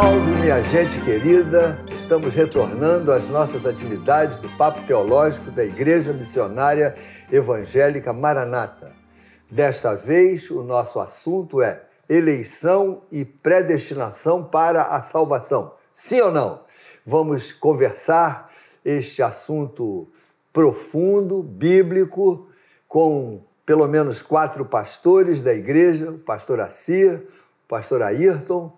Salve, minha gente querida! Estamos retornando às nossas atividades do Papo Teológico da Igreja Missionária Evangélica Maranata. Desta vez, o nosso assunto é eleição e predestinação para a salvação. Sim ou não? Vamos conversar este assunto profundo, bíblico, com pelo menos quatro pastores da igreja: o pastor Assir, o pastor Ayrton,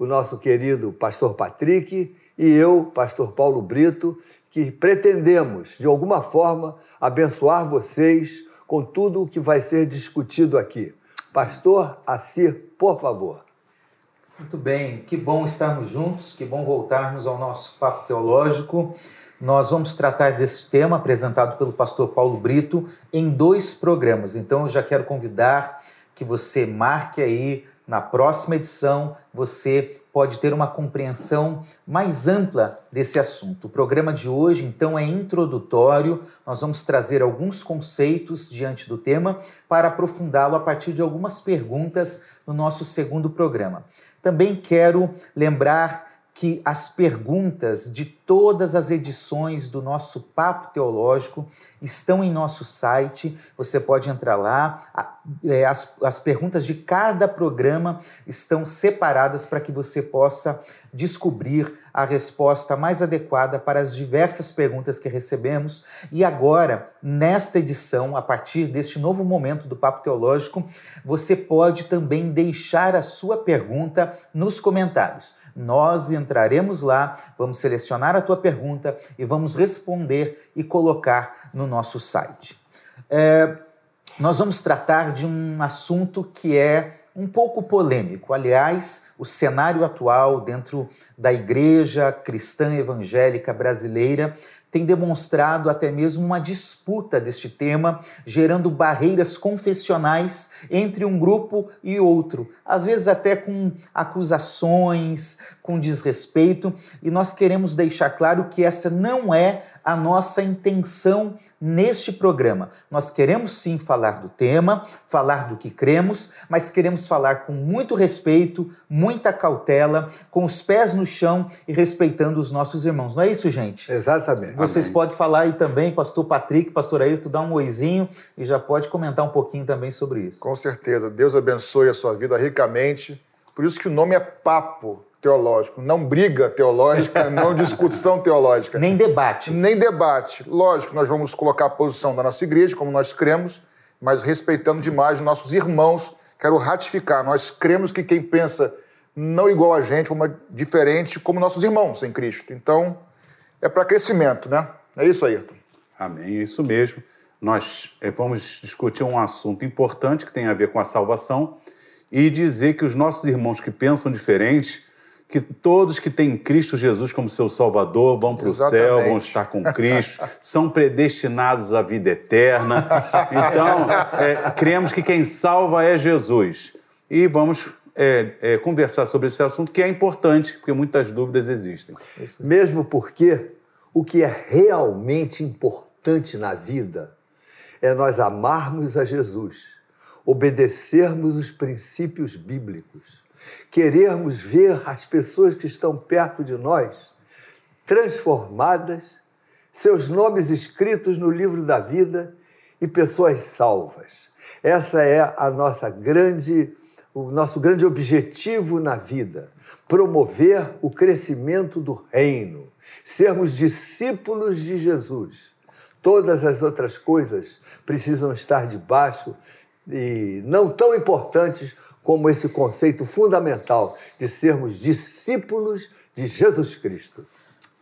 o nosso querido pastor Patrick e eu, pastor Paulo Brito, que pretendemos, de alguma forma, abençoar vocês com tudo o que vai ser discutido aqui. Pastor Assir, por favor. Muito bem, que bom estarmos juntos, que bom voltarmos ao nosso papo teológico. Nós vamos tratar desse tema apresentado pelo pastor Paulo Brito em dois programas. Então eu já quero convidar que você marque aí na próxima edição, você pode ter uma compreensão mais ampla desse assunto. O programa de hoje, então, é introdutório. Nós vamos trazer alguns conceitos diante do tema para aprofundá-lo a partir de algumas perguntas no nosso segundo programa. Também quero lembrar que as perguntas de todas as edições do nosso Papo Teológico estão em nosso site. Você pode entrar lá. É, as, as perguntas de cada programa estão separadas para que você possa descobrir a resposta mais adequada para as diversas perguntas que recebemos. E agora, nesta edição, a partir deste novo momento do Papo Teológico, você pode também deixar a sua pergunta nos comentários. Nós entraremos lá, vamos selecionar a tua pergunta e vamos responder e colocar no nosso site. É, nós vamos tratar de um assunto que é um pouco polêmico. Aliás, o cenário atual dentro da igreja cristã evangélica brasileira tem demonstrado até mesmo uma disputa deste tema, gerando barreiras confessionais entre um grupo e outro, às vezes até com acusações, com desrespeito, e nós queremos deixar claro que essa não é a nossa intenção neste programa. Nós queremos sim falar do tema, falar do que cremos, mas queremos falar com muito respeito, muita cautela, com os pés no chão e respeitando os nossos irmãos. Não é isso, gente? Exatamente. Vocês Amém. podem falar aí também, pastor Patrick, pastor Ailton, dá um oizinho e já pode comentar um pouquinho também sobre isso. Com certeza. Deus abençoe a sua vida ricamente. Por isso que o nome é Papo teológico, não briga teológica, não discussão teológica. Nem debate. Nem debate. Lógico, nós vamos colocar a posição da nossa igreja, como nós cremos, mas respeitando demais os nossos irmãos. Quero ratificar, nós cremos que quem pensa não igual a gente, uma diferente, como nossos irmãos em Cristo. Então, é para crescimento, né? É isso, Ayrton. Amém, é isso mesmo. Nós é, vamos discutir um assunto importante que tem a ver com a salvação e dizer que os nossos irmãos que pensam diferente que todos que têm Cristo Jesus como seu Salvador vão para o céu, vão estar com Cristo, são predestinados à vida eterna. Então, é, cremos que quem salva é Jesus. E vamos é, é, conversar sobre esse assunto, que é importante, porque muitas dúvidas existem. Mesmo porque o que é realmente importante na vida é nós amarmos a Jesus, obedecermos os princípios bíblicos querermos ver as pessoas que estão perto de nós transformadas, seus nomes escritos no livro da vida e pessoas salvas. Essa é a nossa grande o nosso grande objetivo na vida, promover o crescimento do reino, sermos discípulos de Jesus. Todas as outras coisas precisam estar debaixo e não tão importantes como esse conceito fundamental de sermos discípulos de Jesus Cristo.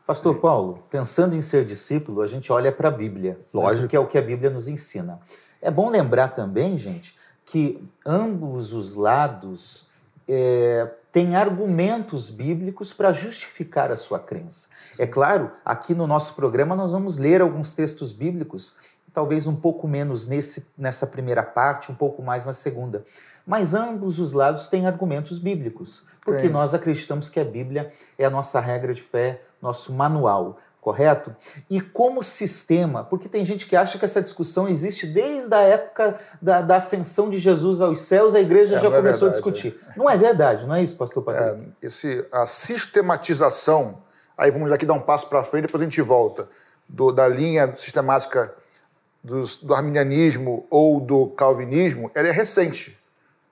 Pastor Paulo, pensando em ser discípulo, a gente olha para a Bíblia. Né? Lógico. Que é o que a Bíblia nos ensina. É bom lembrar também, gente, que ambos os lados é, têm argumentos bíblicos para justificar a sua crença. É claro, aqui no nosso programa nós vamos ler alguns textos bíblicos, talvez um pouco menos nesse, nessa primeira parte, um pouco mais na segunda. Mas ambos os lados têm argumentos bíblicos, porque Tem. nós acreditamos que a Bíblia é a nossa regra de fé, nosso manual. correto? E como sistema, porque tem gente que acha que essa discussão existe desde a época da, da ascensão de Jesus aos céus, a igreja É, já é começou verdade, a discutir. Não é verdade, não é isso, pastor É, Patrick? esse, a sistematização, aí vamos aqui dar um passo para frente, depois a gente volta, do- da linha sistemática dos- do arminianismo ou do calvinismo, ela é recente.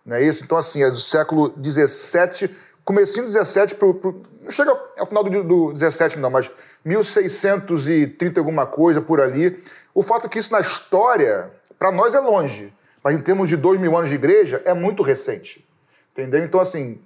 Não é isso? Então, assim, é do século XVII, comecinho do XVII, pro, pro, não chega ao final do, do XVII não, mas 1630 alguma coisa por ali. O fato é que isso na história, para nós é longe, mas em termos de dois mil anos de igreja, é muito recente. Entendeu? Então, assim,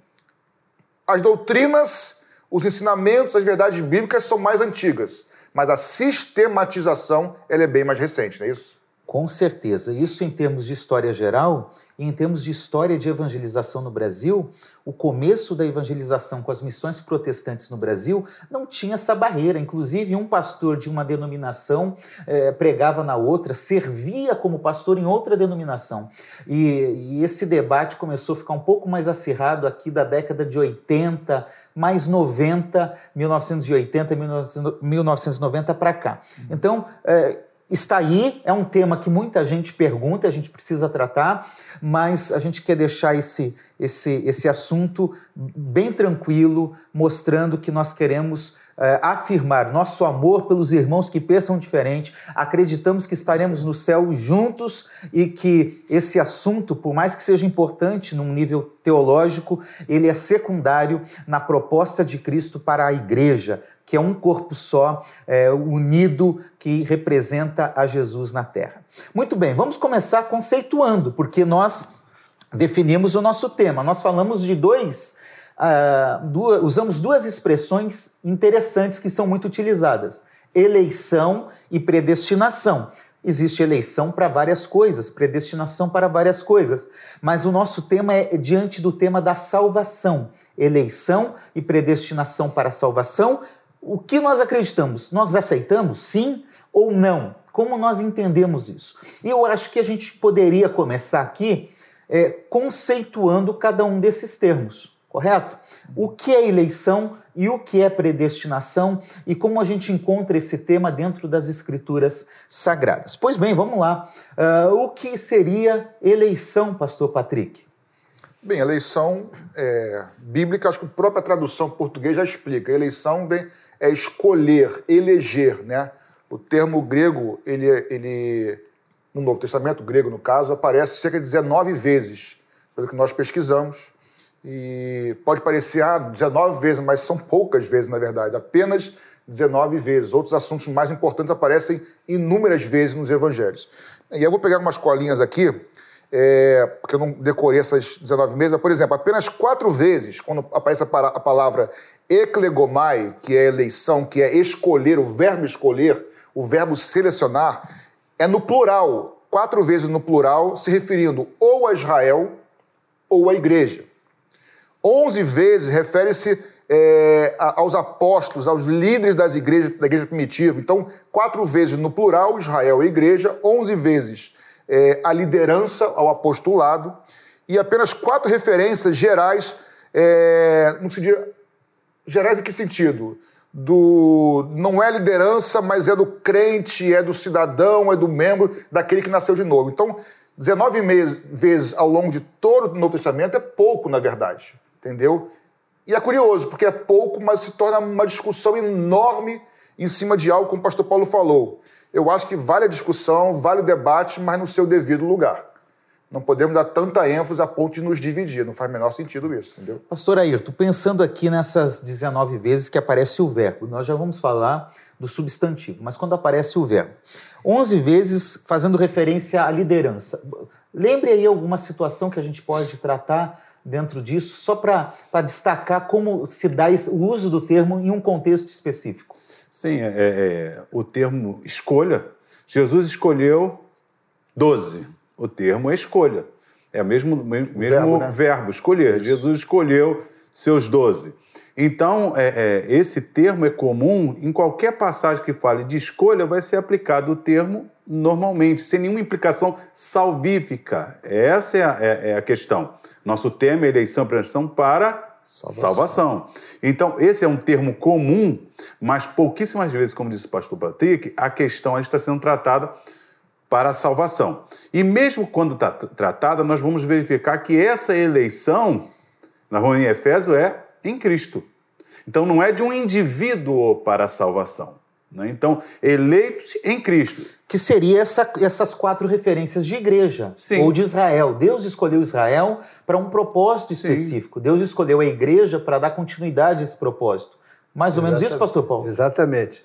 as doutrinas, os ensinamentos, as verdades bíblicas são mais antigas, mas a sistematização ela é bem mais recente, não é isso? Com certeza. Isso em termos de história geral e em termos de história de evangelização no Brasil, o começo da evangelização com as missões protestantes no Brasil não tinha essa barreira. Inclusive, um pastor de uma denominação eh, pregava na outra, servia como pastor em outra denominação. E, e esse debate começou a ficar um pouco mais acirrado aqui da década de 80, mais 90, 1980, 1990 para cá. Então, eh, está aí, é um tema que muita gente pergunta, a gente precisa tratar, mas a gente quer deixar esse, esse, esse assunto bem tranquilo, mostrando que nós queremos eh, afirmar nosso amor pelos irmãos que pensam diferente, acreditamos que estaremos no céu juntos e que esse assunto, por mais que seja importante num nível teológico, ele é secundário na proposta de Cristo para a igreja, que é um corpo só, é, unido, que representa a Jesus na terra. Muito bem, vamos começar conceituando, porque nós definimos o nosso tema. Nós falamos de dois. Uh, duas, usamos duas expressões interessantes que são muito utilizadas: eleição e predestinação. Existe eleição para várias coisas, predestinação para várias coisas, mas o nosso tema é diante do tema da salvação. Eleição e predestinação para a salvação. O que nós acreditamos? Nós aceitamos sim ou não? Como nós entendemos isso? E eu acho que a gente poderia começar aqui é, conceituando cada um desses termos, correto? O que é eleição e o que é predestinação e como a gente encontra esse tema dentro das escrituras sagradas. Pois bem, vamos lá. Uh, o que seria eleição, pastor Patrick? Bem, eleição é, bíblica, acho que a própria tradução português já explica. Eleição vem, é escolher, eleger, né? O termo grego, ele, ele, no Novo Testamento, grego no caso, aparece cerca de 19 vezes, pelo que nós pesquisamos. E pode parecer, ah, 19 vezes, mas são poucas vezes, na verdade, apenas 19 vezes. Outros assuntos mais importantes aparecem inúmeras vezes nos evangelhos. E eu vou pegar umas colinhas aqui, é, porque eu não decorei essas 19 vezes, mas, por exemplo, apenas quatro vezes, quando aparece a, palavra eklegomai, que é eleição, que é escolher, o verbo escolher, o verbo selecionar, é no plural, quatro vezes no plural, se referindo ou a Israel ou à igreja. Onze vezes refere-se é, aos apóstolos, aos líderes das igrejas, da igreja primitiva. Então, quatro vezes no plural, Israel e igreja, onze vezes é, a liderança ao apostolado, e apenas quatro referências gerais, é, no sentido, gerais em que sentido? Do, não é liderança, mas é do crente, é do cidadão, é do membro, daquele que nasceu de novo. Então, 19 meses, vezes ao longo de todo o Novo Testamento é pouco, na verdade, entendeu? E é curioso, porque é pouco, mas se torna uma discussão enorme em cima de algo, como o pastor Paulo falou. Eu acho que vale a discussão, vale o debate, mas no seu devido lugar. Não podemos dar tanta ênfase a ponto de nos dividir, não faz o menor sentido isso, entendeu? Pastor Ayrton, pensando aqui nessas 19 vezes que aparece o verbo, nós já vamos falar do substantivo, mas quando aparece o verbo, 11 vezes fazendo referência à liderança. Lembre aí alguma situação que a gente pode tratar dentro disso, só para destacar como se dá o uso do termo em um contexto específico. Sim, é, é, o termo escolha, Jesus escolheu 12. O termo é escolha. É o mesmo, mesmo verbo, né? verbo, escolher. Jesus escolheu seus 12. Então, é, é, esse termo é comum em qualquer passagem que fale de escolha, vai ser aplicado o termo normalmente, sem nenhuma implicação salvífica. Essa é a, é, é a questão. Nosso tema é eleição e prevenção para salvação. salvação. Então, esse é um termo comum, mas pouquíssimas vezes, como disse o pastor Patrick, a questão está sendo tratada para a salvação. E mesmo quando está tratada, nós vamos verificar que essa eleição, na rua em Efésio, é em Cristo. Então, não é de um indivíduo para a salvação. Né? Então, eleitos em Cristo. Que seria essa, essas quatro referências de igreja Sim. ou de Israel. Deus escolheu Israel para um propósito específico. Sim. Deus escolheu a igreja para dar continuidade a esse propósito. Mais ou Exatamente. menos isso, pastor Paulo? Exatamente.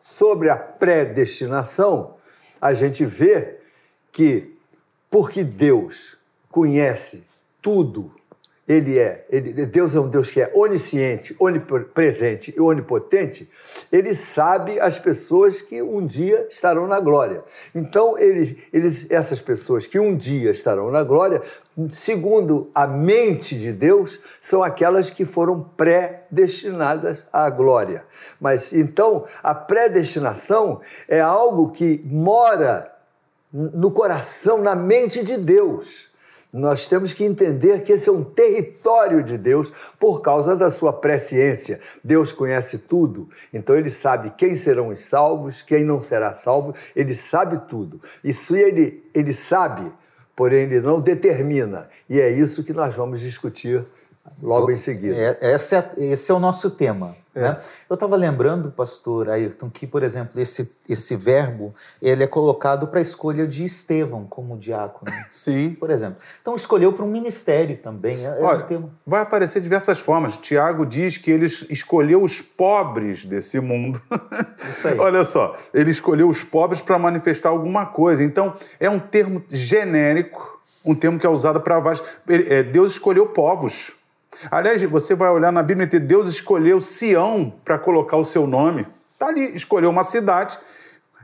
Sobre a predestinação, a gente vê que, porque Deus conhece tudo ele é, ele, Deus é um Deus que é onisciente, onipresente e onipotente, ele sabe as pessoas que um dia estarão na glória. Então, eles, eles, essas pessoas que um dia estarão na glória, segundo a mente de Deus, são aquelas que foram predestinadas à glória. Mas então, a predestinação é algo que mora no coração, na mente de Deus. Nós temos que entender que esse é um território de Deus por causa da sua presciência. Deus conhece tudo, então ele sabe quem serão os salvos, quem não será salvo, ele sabe tudo. E se ele, ele sabe, porém ele não determina. E é isso que nós vamos discutir logo em seguida. É, esse, é, esse é o nosso tema. É. Né? Eu estava lembrando, pastor Ayrton, que, por exemplo, esse, esse verbo ele é colocado para a escolha de Estevão como diácono. Sim. Por exemplo. Então, escolheu para um ministério também. É, é Olha, um vai aparecer de diversas formas. Tiago diz que ele escolheu os pobres desse mundo. Isso aí. Olha só, ele escolheu os pobres para manifestar alguma coisa. Então, é um termo genérico, um termo que é usado para vários. É, Deus escolheu povos. Aliás, você vai olhar na Bíblia e Deus escolheu Sião para colocar o seu nome. Está ali, escolheu uma cidade,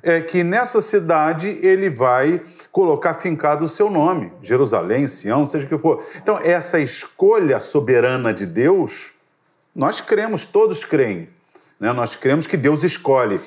é que nessa cidade ele vai colocar fincado o seu nome, Jerusalém, Sião, seja o que for. Então, essa escolha soberana de Deus, nós cremos, todos creem. Né? Nós cremos que Deus escolhe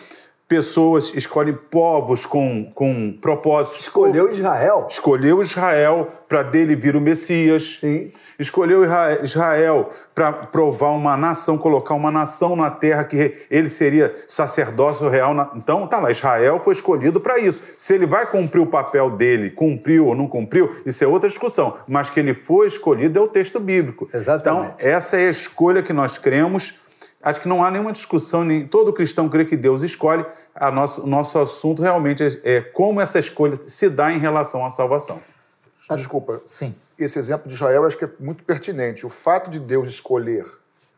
pessoas, escolhe povos com, com propósitos. Escolheu Israel. Escolheu Israel para dele vir o Messias. Sim. Escolheu Israel para provar uma nação, colocar uma nação na terra que ele seria sacerdócio real. Na... Então, tá lá, Israel foi escolhido para isso. Se ele vai cumprir o papel dele, cumpriu ou não cumpriu, isso é outra discussão. Mas que ele foi escolhido é o texto bíblico. Exatamente. Então, essa é a escolha que nós cremos Acho que não há nenhuma discussão, nem, todo cristão crê que Deus escolhe. A nosso, o nosso assunto realmente é, é como essa escolha se dá em relação à salvação. Ah, desculpa. Sim. Esse exemplo de Israel acho que é muito pertinente. O fato de Deus escolher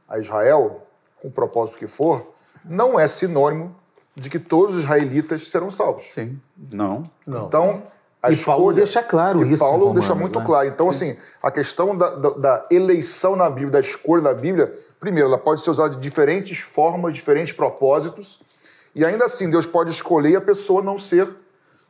a Israel, com o propósito que for, não é sinônimo de que todos os israelitas serão salvos. Sim. Não. não. Então, a e escolha, Paulo deixa claro e isso. Paulo Romanos, deixa muito né? claro. Então, Sim. assim, a questão da, da, da, eleição na Bíblia, da escolha na Bíblia, primeiro, ela pode ser usada de diferentes formas, diferentes propósitos, e ainda assim Deus pode escolher a pessoa não ser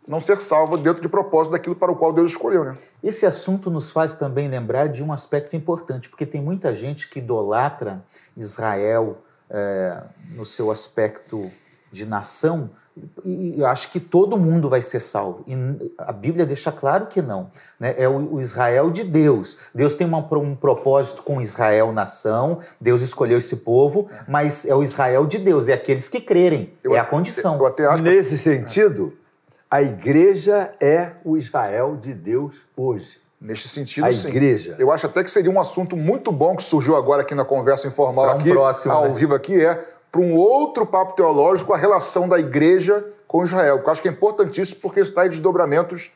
não ser salva dentro de propósito daquilo para o qual Deus escolheu, né? Esse assunto nos faz também lembrar de um aspecto importante, porque tem muita gente que idolatra Israel é, no seu aspecto de nação, e acho que todo mundo vai ser salvo. E a Bíblia deixa claro que não. Né? É o, Israel de Deus. Deus tem uma, um propósito com Israel, nação. Deus escolheu esse povo, mas é o Israel de Deus. É aqueles que crerem. Eu, é a condição. Eu até acho Nesse sentido, a igreja é o Israel de Deus hoje. Neste sentido, a sim. igreja. Eu acho até que seria um assunto muito bom que surgiu agora aqui na conversa informal, um aqui, próximo, ao né? vivo aqui, é para um outro papo teológico a relação da igreja com Israel, que eu acho que é importantíssimo porque isso está em desdobramentos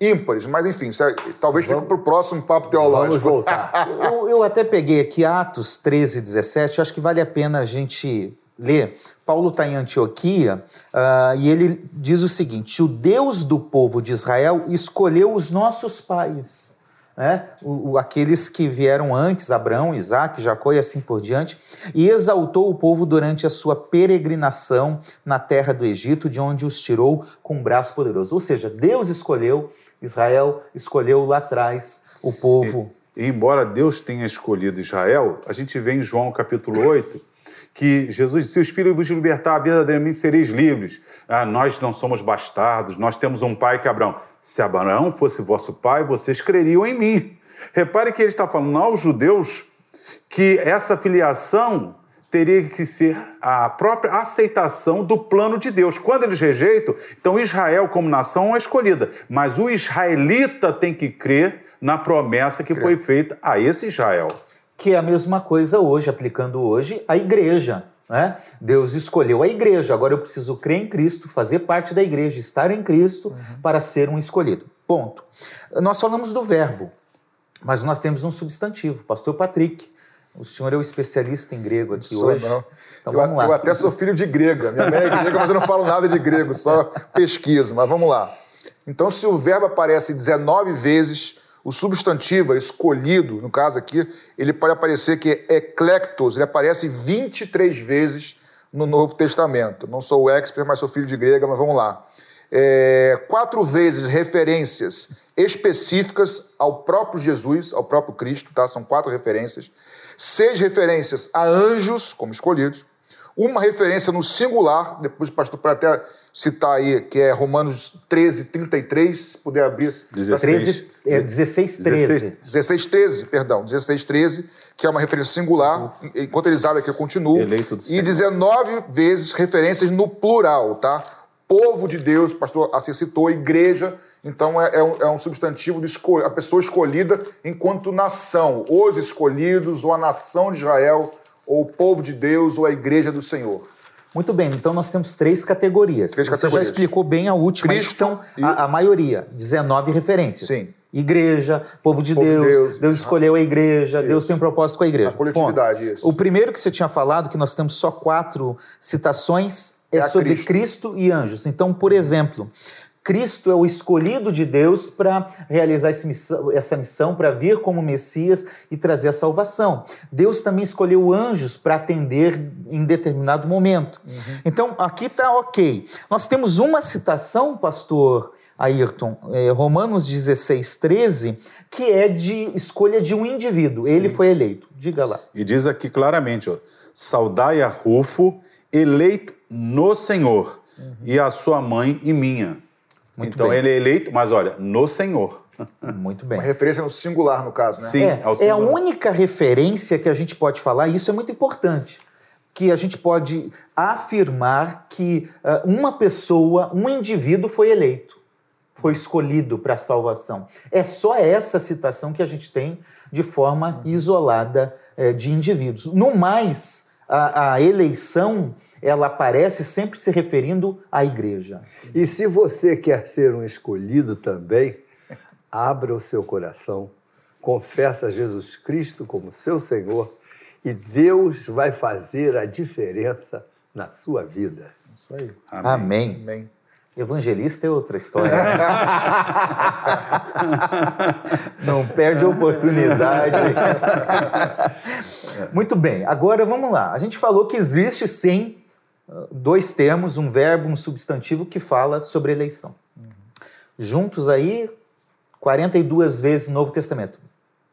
ímpares. Mas, enfim, é, talvez Vamos... fique para o próximo papo teológico. Vamos voltar. eu, eu até peguei aqui Atos 13, 17, eu acho que vale a pena a gente ler. Paulo está em Antioquia uh, e ele diz o seguinte: O Deus do povo de Israel escolheu os nossos pais né? O, o, aqueles que vieram antes, Abraão, Isaac, Jacó e assim por diante, e exaltou o povo durante a sua peregrinação na terra do Egito, de onde os tirou com um braço poderoso. Ou seja, Deus escolheu, Israel escolheu lá atrás o povo. E, embora Deus tenha escolhido Israel, a gente vê em João capítulo 8 que Jesus, se os filhos vos libertar, verdadeiramente sereis livres. Ah, nós não somos bastardos, nós temos um pai que é Abraão. Se Abraão fosse vosso pai, vocês creriam em mim. Repare que ele está falando aos judeus que essa filiação teria que ser a própria aceitação do plano de Deus. Quando eles rejeitam, então Israel, como nação, é escolhida. Mas o israelita tem que crer na promessa que foi feita a esse Israel. Que é a mesma coisa hoje, aplicando hoje a igreja. Né? Deus escolheu a igreja, agora eu preciso crer em Cristo, fazer parte da igreja, estar em Cristo uhum. para ser um escolhido. Ponto. Nós falamos do verbo, mas nós temos um substantivo, pastor Patrick. O senhor é o especialista em grego aqui Sou, hoje. Não. Então eu, vamos lá. Eu até sou filho de grega. Minha mãe é grega, mas eu não falo nada de grego, só pesquiso. Mas vamos lá. Então, se o verbo aparece 19 vezes, o substantivo é escolhido, no caso aqui, ele pode aparecer que é eclectos, ele aparece 23 vezes no Novo Testamento. Não sou o expert, mas sou filho de grega, mas vamos lá. É, quatro vezes referências específicas ao próprio Jesus, ao próprio Cristo, tá? São quatro referências seis referências a anjos como escolhidos, uma referência no singular, depois o pastor até citar aí, que é Romanos 13, 33, se puder abrir. 16, 13, é, 16, 13. 16, 16, 13, perdão, 16, 13, que é uma referência singular, enquanto eles abrem aqui eu continuo. Eleito do e 19 vezes referências no plural, tá? Povo de Deus, o pastor assim citou, igreja, então é, é, um, é um, substantivo de escol a pessoa escolhida enquanto nação, os escolhidos, ou a nação de Israel, ou o povo de Deus, ou a igreja do Senhor. Muito bem, então nós temos três categorias. Três Você categorias. já explicou bem a última, Cristo que são e... a, a, maioria, 19 referências. Sim. Igreja, povo de povo Deus, Deus, Deus escolheu a igreja, isso. Deus tem um propósito com a igreja. A coletividade, Ponto. isso. O primeiro que você tinha falado, que nós temos só quatro citações, é, é sobre Cristo. Cristo e anjos. Então, por exemplo, Cristo é o escolhido de Deus para realizar missão, essa missão, para vir como Messias e trazer a salvação. Deus também escolheu anjos para atender em determinado momento. Uhum. Então, aqui está ok. Nós temos uma citação, pastor Ayrton, é, Romanos 16, 13, que é de escolha de um indivíduo. Ele Sim. foi eleito. Diga lá. E diz aqui claramente: ó, saudai a Rufo, eleito no Senhor, uhum. e a sua mãe e minha muito então bem. ele é eleito, mas olha, no Senhor. Muito bem. Uma referência no singular, no caso, né? Sim, é, é a única referência que a gente pode falar, e isso é muito importante, que a gente pode afirmar que uh, uma pessoa, um indivíduo foi eleito, foi escolhido para a salvação. É só essa citação que a gente tem de forma uhum. isolada uh, de indivíduos. No mais, a, a eleição ela aparece sempre se referindo à igreja. E se você quer ser um escolhido também, abra o seu coração, confessa Jesus Cristo como seu Senhor e Deus vai fazer a diferença na sua vida. Isso aí. Amém. Amém. Amém. Evangelista é outra história. Não perde a oportunidade. Muito bem, agora vamos lá. A gente falou que existe sim dois termos, um verbo, um substantivo que fala sobre eleição. Uhum. Juntos aí, 42 vezes no Novo Testamento.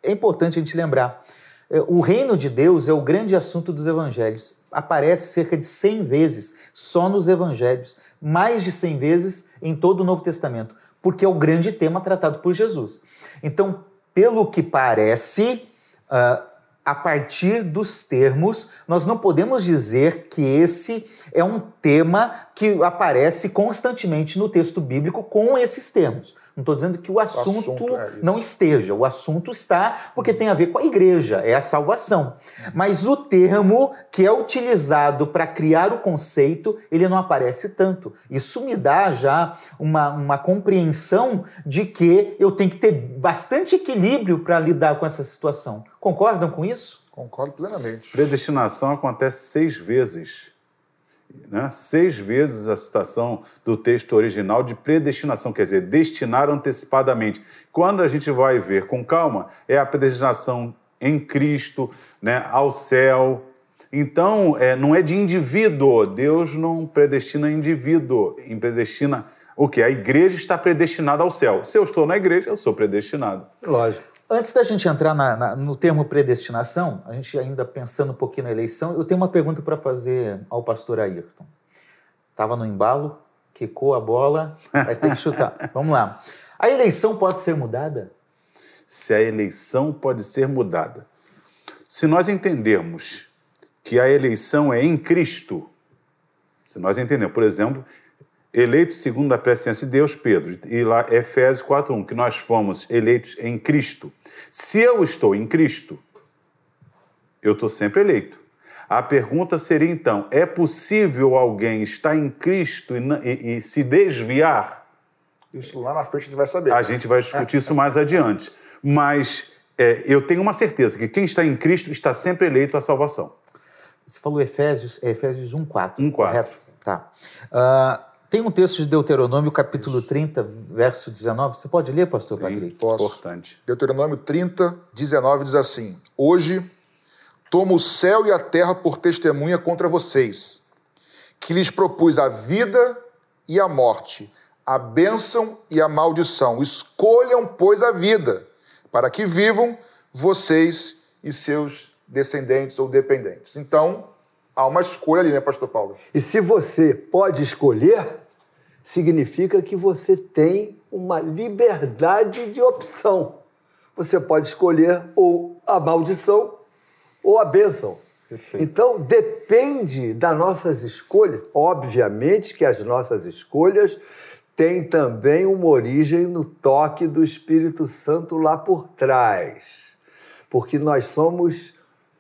É importante a gente lembrar. É, o reino de Deus é o grande assunto dos evangelhos. Aparece cerca de 100 vezes só nos evangelhos, mais de 100 vezes em todo o Novo Testamento, porque é o grande tema tratado por Jesus. Então, pelo que parece, uh, a partir dos termos, nós não podemos dizer que esse é um tema que aparece constantemente no texto bíblico com esses termos. Não estou dizendo que o assunto, o assunto é não esteja. O assunto está porque tem a ver com a igreja, é a salvação. Mas o termo que é utilizado para criar o conceito, ele não aparece tanto. Isso me dá já uma, uma compreensão de que eu tenho que ter bastante equilíbrio para lidar com essa situação. Concordam com isso? Concordo plenamente. Predestinação acontece seis vezes né, seis vezes a citação do texto original de predestinação, quer dizer, destinar antecipadamente. Quando a gente vai ver com calma, é a predestinação em Cristo, né, ao céu. Então, é, não é de indivíduo. Deus não predestina indivíduo, predestina o que? A igreja está predestinada ao céu. Se eu estou na igreja, eu sou predestinado. Lógico. Antes da gente entrar na, na, no termo predestinação, a gente ainda pensando um pouquinho na eleição, eu tenho uma pergunta para fazer ao pastor Ayrton. Estava no embalo, quicou a bola, vai ter que chutar. Vamos lá. A eleição pode ser mudada? Se a eleição pode ser mudada. Se nós entendermos que a eleição é em Cristo, se nós entendemos, por exemplo, eleito segundo a presciência de Deus, Pedro, e lá Efésios 4:1, que nós fomos eleitos em Cristo. Se eu estou em Cristo, eu estou sempre eleito. A pergunta seria então: é possível alguém estar em Cristo e, e, e se desviar? Isso lá na frente a gente vai saber. A gente vai discutir isso mais adiante. Mas é, eu tenho uma certeza que quem está em Cristo está sempre eleito à salvação. Você falou Efésios, é Efésios 1,4. 1,4. correto? Tá. Uh, tem um texto de Deuteronômio, capítulo 30, verso 19. Você pode ler, pastor Sim, Patrick? Posso. Importante. Deuteronômio 30, 19 diz assim: Hoje tomo o céu e a terra por testemunha contra vocês, que lhes propus a vida e a morte, a bênção e a maldição. Escolham, pois, a vida, para que vivam vocês e seus descendentes ou dependentes. Então, há uma escolha ali, né, Pastor Paulo? E se você pode escolher, significa que você tem uma liberdade de opção. Você pode escolher ou a maldição ou a bênção. Perfeito. Então, depende das nossas escolhas. Obviamente que as nossas escolhas têm também uma origem no toque do Espírito Santo lá por trás. Porque nós somos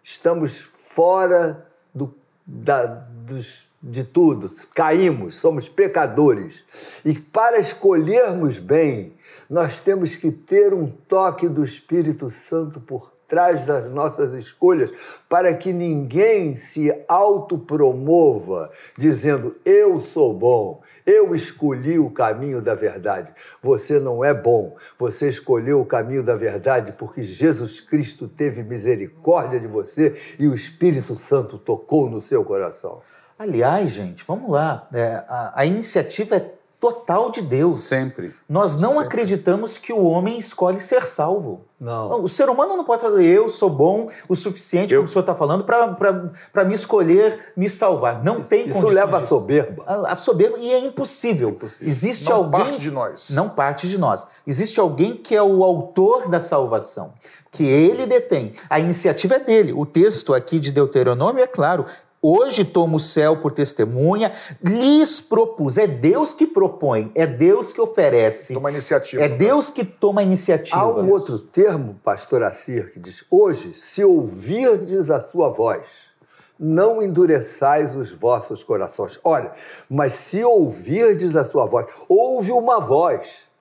estamos fora do, da, dos, de tudo, caímos, somos pecadores. E para escolhermos bem, nós temos que ter um toque do Espírito Santo por trás das nossas escolhas, para que ninguém se autopromova dizendo eu sou bom, eu escolhi o caminho da verdade. Você não é bom. Você escolheu o caminho da verdade porque Jesus Cristo teve misericórdia de você e o Espírito Santo tocou no seu coração. Aliás, gente, vamos lá. É, a, a iniciativa é total de Deus. Sempre. Nós não Sempre. acreditamos que o homem escolhe ser salvo. Não. O ser humano não pode falar, eu sou bom o suficiente, Eu- como o senhor está falando, para me escolher, me salvar. Não tem Isso condições leva a disso. soberba. A, a soberba, e é impossível. Existe Não alguém. parte de nós. Não parte de nós. Existe alguém que é o autor da salvação, que ele detém. A iniciativa é dele. O texto aqui de Deuteronômio é claro. Hoje tomo o céu por testemunha, lhes propus. É Deus que propõe, é Deus que oferece. Toma iniciativa. É Deus que toma a iniciativa. Há um outro termo, pastor Assir, que diz: Hoje, se ouvirdes a sua voz, não endureçais os vossos corações. Olha, mas se ouvirdes a sua voz, houve uma voz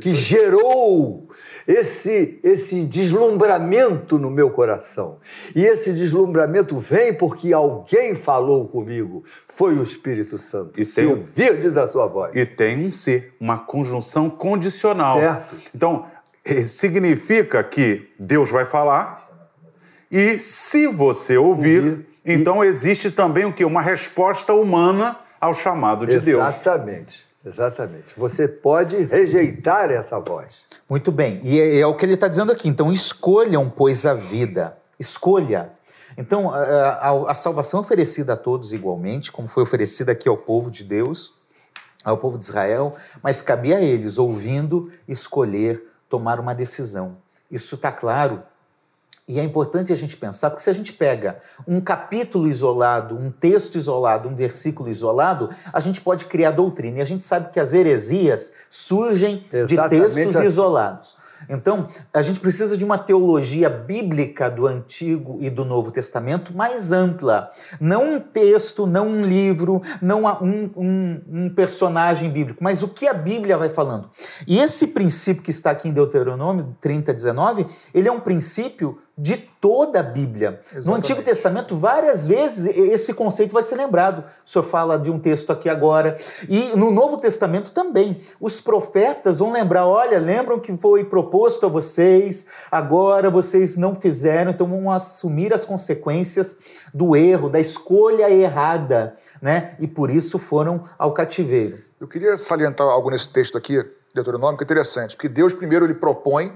que gerou esse, esse deslumbramento no meu coração. E esse deslumbramento vem porque alguém falou comigo. Foi o Espírito Santo. E se tem- ouvirdes a sua voz. E tem um ser, uma conjunção condicional. Certo. Então, eh, significa que Deus vai falar e se você ouvir, Ouvir. então existe também o quê? Uma resposta humana ao chamado de Deus. Exatamente, exatamente. Você pode rejeitar essa voz. Muito bem, e é, é o que ele está dizendo aqui. Então, escolham, pois, a vida. Escolha. Então, a, a- a salvação oferecida a todos igualmente, como foi oferecida aqui ao povo de Deus, ao povo de Israel, mas cabia a eles, ouvindo, escolher, tomar uma decisão. Isso está claro. E é importante a gente pensar, porque se a gente pega um capítulo isolado, um texto isolado, um versículo isolado, a gente pode criar doutrina. E a gente sabe que as heresias surgem de Exatamente textos assim. isolados. Então, a gente precisa de uma teologia bíblica do Antigo e do Novo Testamento mais ampla. Não um texto, não um livro, não um, um- um personagem bíblico, mas o que a Bíblia vai falando. E esse princípio que está aqui em Deuteronômio 30, 19, ele é um princípio de toda a Bíblia. No Exatamente. Antigo Testamento, várias vezes esse conceito vai ser lembrado. O senhor fala de um texto aqui agora. E no Novo Testamento também. Os profetas vão lembrar: olha, lembram que foi proposto a vocês, agora vocês não fizeram, então vão assumir as consequências do erro, da escolha errada, né? E por isso foram ao cativeiro. Eu queria salientar algo nesse texto aqui, Deuteronômio, que é interessante, porque Deus primeiro ele propõe,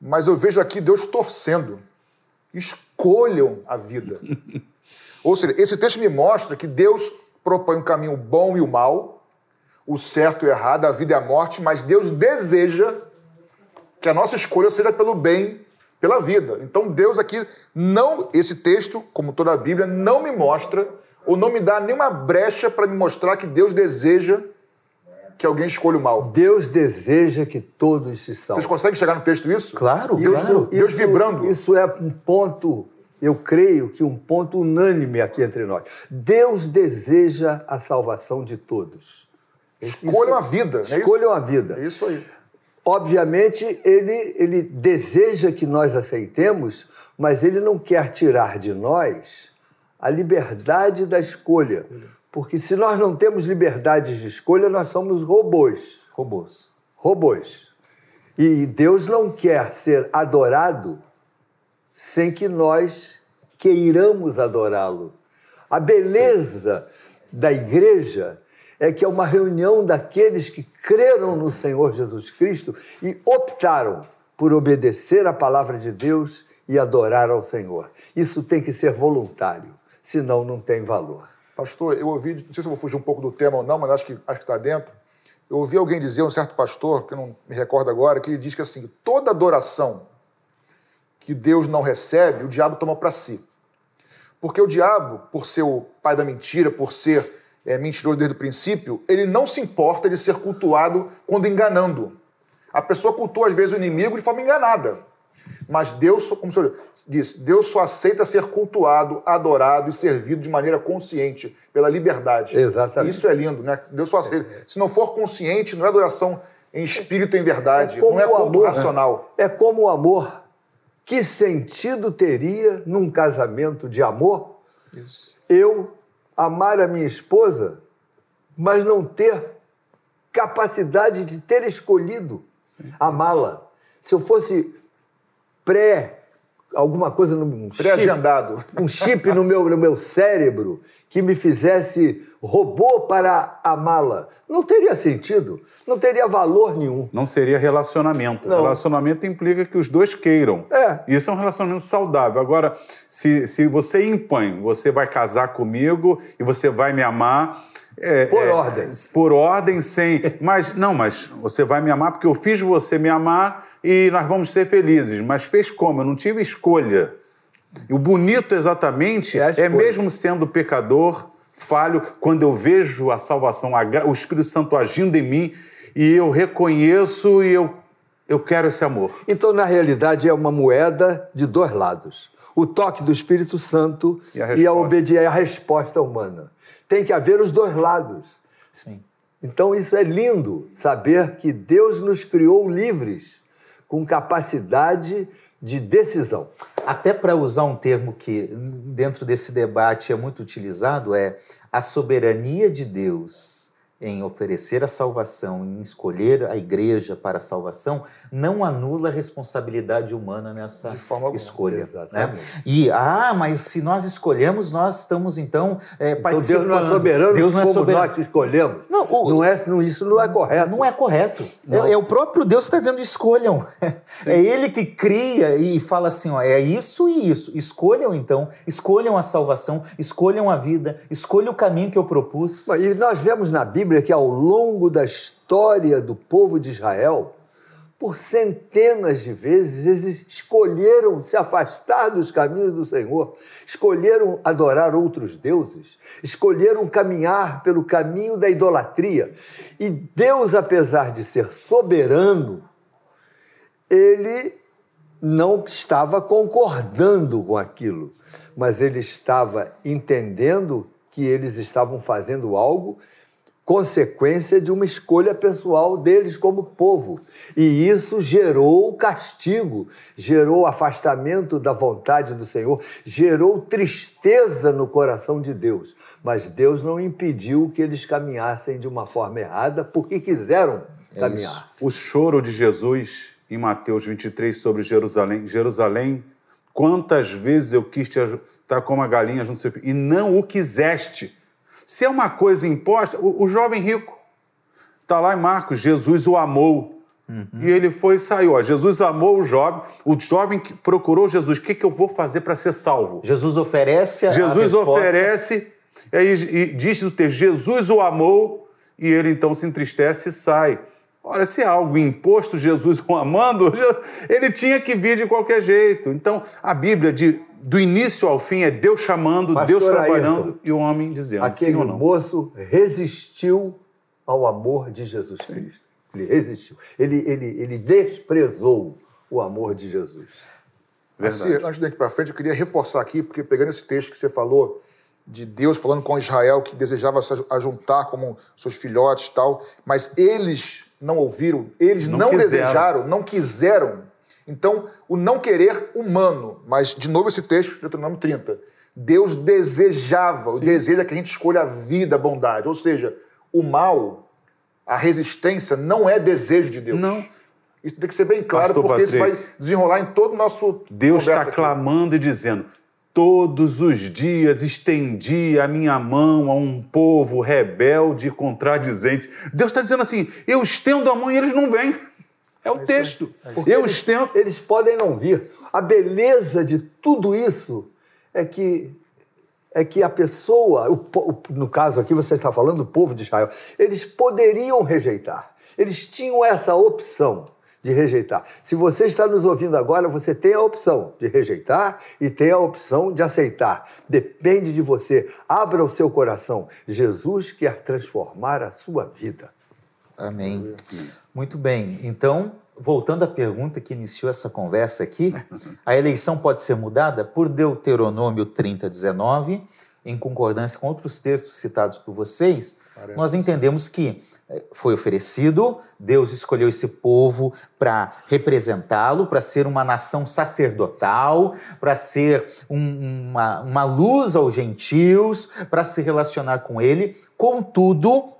mas eu vejo aqui Deus torcendo. Escolham a vida. Ou seja, esse texto me mostra que Deus propõe um caminho bom e o mal, o certo e o errado, a vida e a morte, mas Deus deseja que a nossa escolha seja pelo bem pela vida. Então Deus aqui não, esse texto, como toda a Bíblia, não me mostra ou não me dá nenhuma brecha para me mostrar que Deus deseja que alguém escolha o mal. Deus deseja que todos se salvem. Vocês conseguem chegar no texto isso? Claro, Isso, claro. Deus isso- vibrando. Isso é um ponto, eu creio que um ponto unânime aqui entre nós. Deus deseja a salvação de todos. Esse- Escolha isso- uma vida, é isso? Escolha uma vida. É isso aí. Obviamente, ele, ele deseja que nós aceitemos, mas ele não quer tirar de nós a liberdade da escolha. Porque se nós não temos liberdade de escolha, nós somos robôs. Robôs. Robôs. E Deus não quer ser adorado sem que nós queiramos adorá-lo. A beleza da igreja é que é uma reunião daqueles que creram no Senhor Jesus Cristo e optaram por obedecer a palavra de Deus e adorar ao Senhor. Isso tem que ser voluntário, senão não tem valor. Pastor, eu ouvi, não sei se vou fugir um pouco do tema ou não, mas acho que acho está dentro. Eu ouvi alguém dizer, um certo pastor, que eu não me recordo agora, que ele diz que assim, toda adoração que Deus não recebe, o diabo toma para si. Porque o diabo, por ser o pai da mentira, por ser é, mentiroso desde o princípio, ele não se importa de ser cultuado quando enganando. A pessoa cultua, às vezes, o inimigo de forma enganada. Mas Deus, como o senhor disse, Deus só aceita ser cultuado, adorado e servido de maneira consciente, pela liberdade. Exatamente. Isso é lindo, né? Deus só aceita. Se não for consciente, não é adoração em espírito e em verdade, não é o culto amor, racional. É como o amor. Que sentido teria num casamento de amor eu amar a minha esposa, mas não ter capacidade de ter escolhido amá-la? Se eu fosse pré alguma coisa chip, Pré-agendado. um chip no meu, no meu cérebro que me fizesse robô para amá-la, não teria sentido, não teria valor nenhum. Não seria relacionamento. Não. Relacionamento implica que os dois queiram. É. Isso é um relacionamento saudável. Agora, se, se você impõe, você vai casar comigo e você vai me amar. é, Por é, ordem. Por ordem, sem. Mas, não, mas você vai me amar porque eu fiz você me amar e nós vamos ser felizes. Mas fez como? Eu não tive escolha. E o bonito exatamente É é, mesmo sendo pecador, falho, quando eu vejo a salvação, o Espírito Santo agindo em mim e eu reconheço e eu, eu quero esse amor. Então, na realidade, é uma moeda de dois lados. O toque do Espírito Santo E a e a, resposta. obedi- a resposta humana. Tem que haver os dois lados. Sim. Então, isso é lindo, saber que Deus nos criou livres, com capacidade de decisão. Até para usar um termo que dentro desse debate é muito utilizado, é a soberania de Deus em oferecer a salvação, em escolher a igreja para a salvação, não anula a responsabilidade humana nessa De forma alguma. escolha. Exatamente. Né? E, ah, mas se nós escolhemos, nós estamos então é, Então, Deus participando. não é soberano, Deus não é soberano. nós que escolhemos. Não, o- Não é, não, isso não é correto. Não é correto. É, é o próprio Deus que está dizendo escolham. É Ele que cria e fala assim: ó, é isso e isso. Escolham então, escolham a salvação, escolham a vida, escolham o caminho que eu propus. E nós vemos na Bíblia que ao longo da história do povo de Israel, por centenas de vezes, eles escolheram se afastar dos caminhos do Senhor, escolheram adorar outros deuses, escolheram caminhar pelo caminho da idolatria. E Deus, apesar de ser soberano, ele não estava concordando com aquilo, mas ele estava entendendo que eles estavam fazendo algo consequência de uma escolha pessoal deles como povo. E isso gerou castigo, gerou afastamento da vontade do Senhor, gerou tristeza no coração de Deus. Mas Deus não impediu que eles caminhassem de uma forma errada, porque quiseram caminhar. O choro de Jesus em Mateus 23 sobre Jerusalém. Jerusalém, quantas vezes eu quis te ajudar como a galinha junto ao seu e não o quiseste. Se é uma coisa imposta, o, o jovem rico está lá em Marcos, Jesus o amou. E ele foi e saiu. Ó, Jesus amou o jovem, o jovem que procurou Jesus. O que, que eu vou fazer para ser salvo? Jesus oferece a Jesus resposta. oferece, e, aí, e diz o texto: Jesus o amou, e ele então se entristece e sai. Ora, se é algo imposto, Jesus o amando, ele tinha que vir de qualquer jeito. Então, a Bíblia, de, do início ao fim, é Deus chamando, Pastor Deus trabalhando Ayrton, e o homem dizendo Aquele sim ou não. moço resistiu ao amor de Jesus Cristo. Ele resistiu. Ele, ele, ele desprezou o amor de Jesus. Assim, antes de ir para frente, eu queria reforçar aqui, porque pegando esse texto que você falou, de Deus falando com Israel que desejava se ajuntar como seus filhotes e tal, mas eles não ouviram, eles Não não, desejaram, não quiseram. Então, o não querer humano, mas de novo esse texto, Deuteronômio 30. Deus desejava, o desejo é que a gente escolha a vida, a bondade. Ou seja, o mal, a resistência, não é desejo de Deus. Não. Isso tem que ser bem claro, Pastor porque isso vai Patrick. desenrolar em todo o nosso. Deus está clamando e dizendo: Todos os dias estendi a minha mão a um povo rebelde e contradizente. Deus está dizendo assim: Eu estendo a mão e eles não vêm. É o texto. Eu eles. Eles podem não vir. A beleza de tudo isso é que é que a pessoa, o- no caso aqui você está falando do povo de Israel, eles poderiam rejeitar. Eles tinham essa opção de rejeitar. Se você está nos ouvindo agora, você tem a opção de rejeitar e tem a opção de aceitar. Depende de você. Abra o seu coração. Jesus quer transformar a sua vida. Amém. Muito bem. Então, voltando à pergunta que iniciou essa conversa aqui, a eleição pode ser mudada por Deuteronômio 30, 19, em concordância com outros textos citados por vocês, Parece nós que sim. entendemos que eh, foi oferecido, Deus escolheu esse povo para representá-lo, para ser uma nação sacerdotal, para ser um- uma, uma luz aos gentios, para se relacionar com ele. Contudo,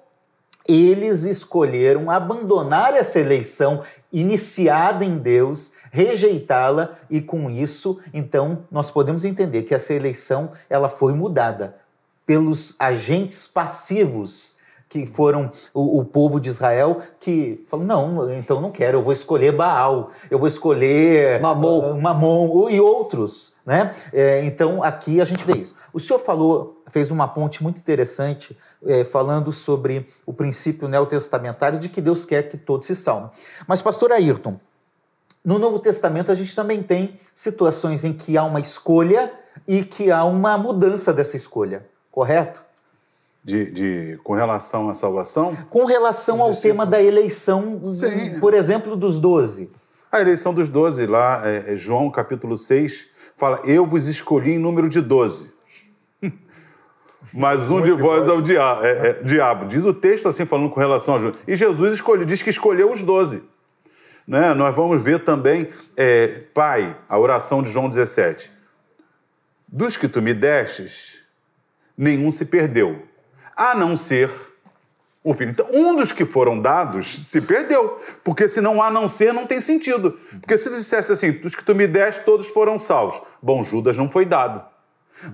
eles escolheram abandonar essa eleição iniciada em Deus, rejeitá-la e com isso, então, nós podemos entender que essa eleição ela foi mudada pelos agentes passivos que foram o, o povo de Israel que falou não, então não quero, eu vou escolher Baal, eu vou escolher Mamon. ah, Mamon e outros, né? É, então aqui a gente vê isso. O senhor falou, fez uma ponte muito interessante é, falando sobre o princípio neotestamentário de que Deus quer que todos se salvem. Mas pastor Ayrton, no Novo Testamento a gente também tem situações em que há uma escolha e que há uma mudança dessa escolha, correto? De, de- com relação à salvação, Com relação ao tema da eleição, Sim. por exemplo, dos doze. a eleição dos doze, lá, é, é João capítulo 6, fala: Eu vos escolhi em número de doze. Mas um de vós é o dia- é- é diabo. Diz o texto assim, falando com relação a Jesus. E Jesus escolheu, diz que escolheu os doze. Né? Nós vamos ver também, é, Pai, a oração de João 17. Dos que tu me destes, nenhum se perdeu, a não ser o filho. Então, um dos que foram dados se perdeu, porque se não há não ser, não tem sentido. Porque se dissesse assim, dos que tu me deste, todos foram salvos. Bom, Judas não foi dado.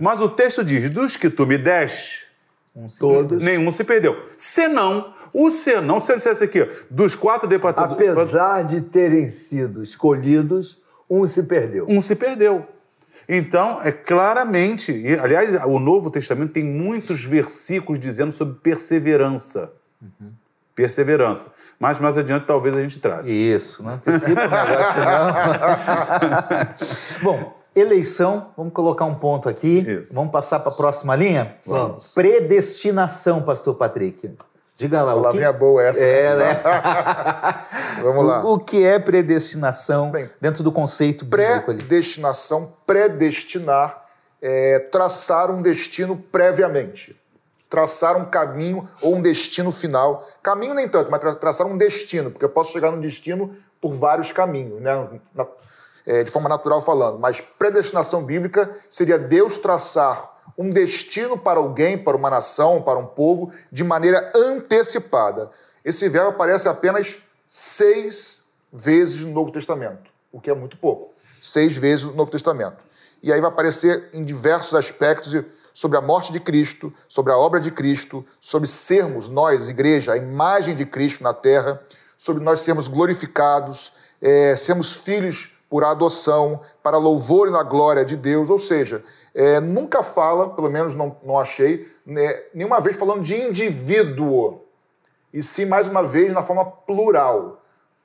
Mas o texto diz, dos que tu me deste, Todos. nenhum se perdeu. Senão, o senão, se eu dissesse aqui, dos quatro departamentos, Apesar de terem sido escolhidos, um se perdeu. um se perdeu. Então, é claramente, e, aliás, o Novo Testamento tem muitos versículos dizendo sobre perseverança. Perseverança. Mas mais adiante talvez a gente trate. Isso, não antecipa o negócio, não. Bom, eleição, vamos colocar um ponto aqui. Isso. Vamos passar para a próxima linha? Vamos. Predestinação, pastor Patrick. Diga lá, o que, Palavrinha boa essa. É, né? né? Vamos lá. o, o que é predestinação Bem, dentro do conceito bíblico ali? Predestinação, predestinar, é traçar um destino previamente. Traçar um caminho ou um destino final. Caminho nem tanto, mas tra- traçar um destino, porque eu posso chegar num destino por vários caminhos, né? Na- é, de forma natural falando. Mas predestinação bíblica seria Deus traçar um destino para alguém, para uma nação, para um povo, de maneira antecipada. Esse verbo aparece apenas seis vezes no Novo Testamento, o que é muito pouco. Seis vezes no Novo Testamento. E aí vai aparecer em diversos aspectos sobre a morte de Cristo, sobre a obra de Cristo, sobre sermos nós, igreja, a imagem de Cristo na terra, sobre nós sermos glorificados, é, sermos filhos por adoção, para louvor e na glória de Deus. Ou seja, é, nunca fala, pelo menos não, não achei, né, nenhuma vez falando de indivíduo. e sim, mais uma vez, na forma plural.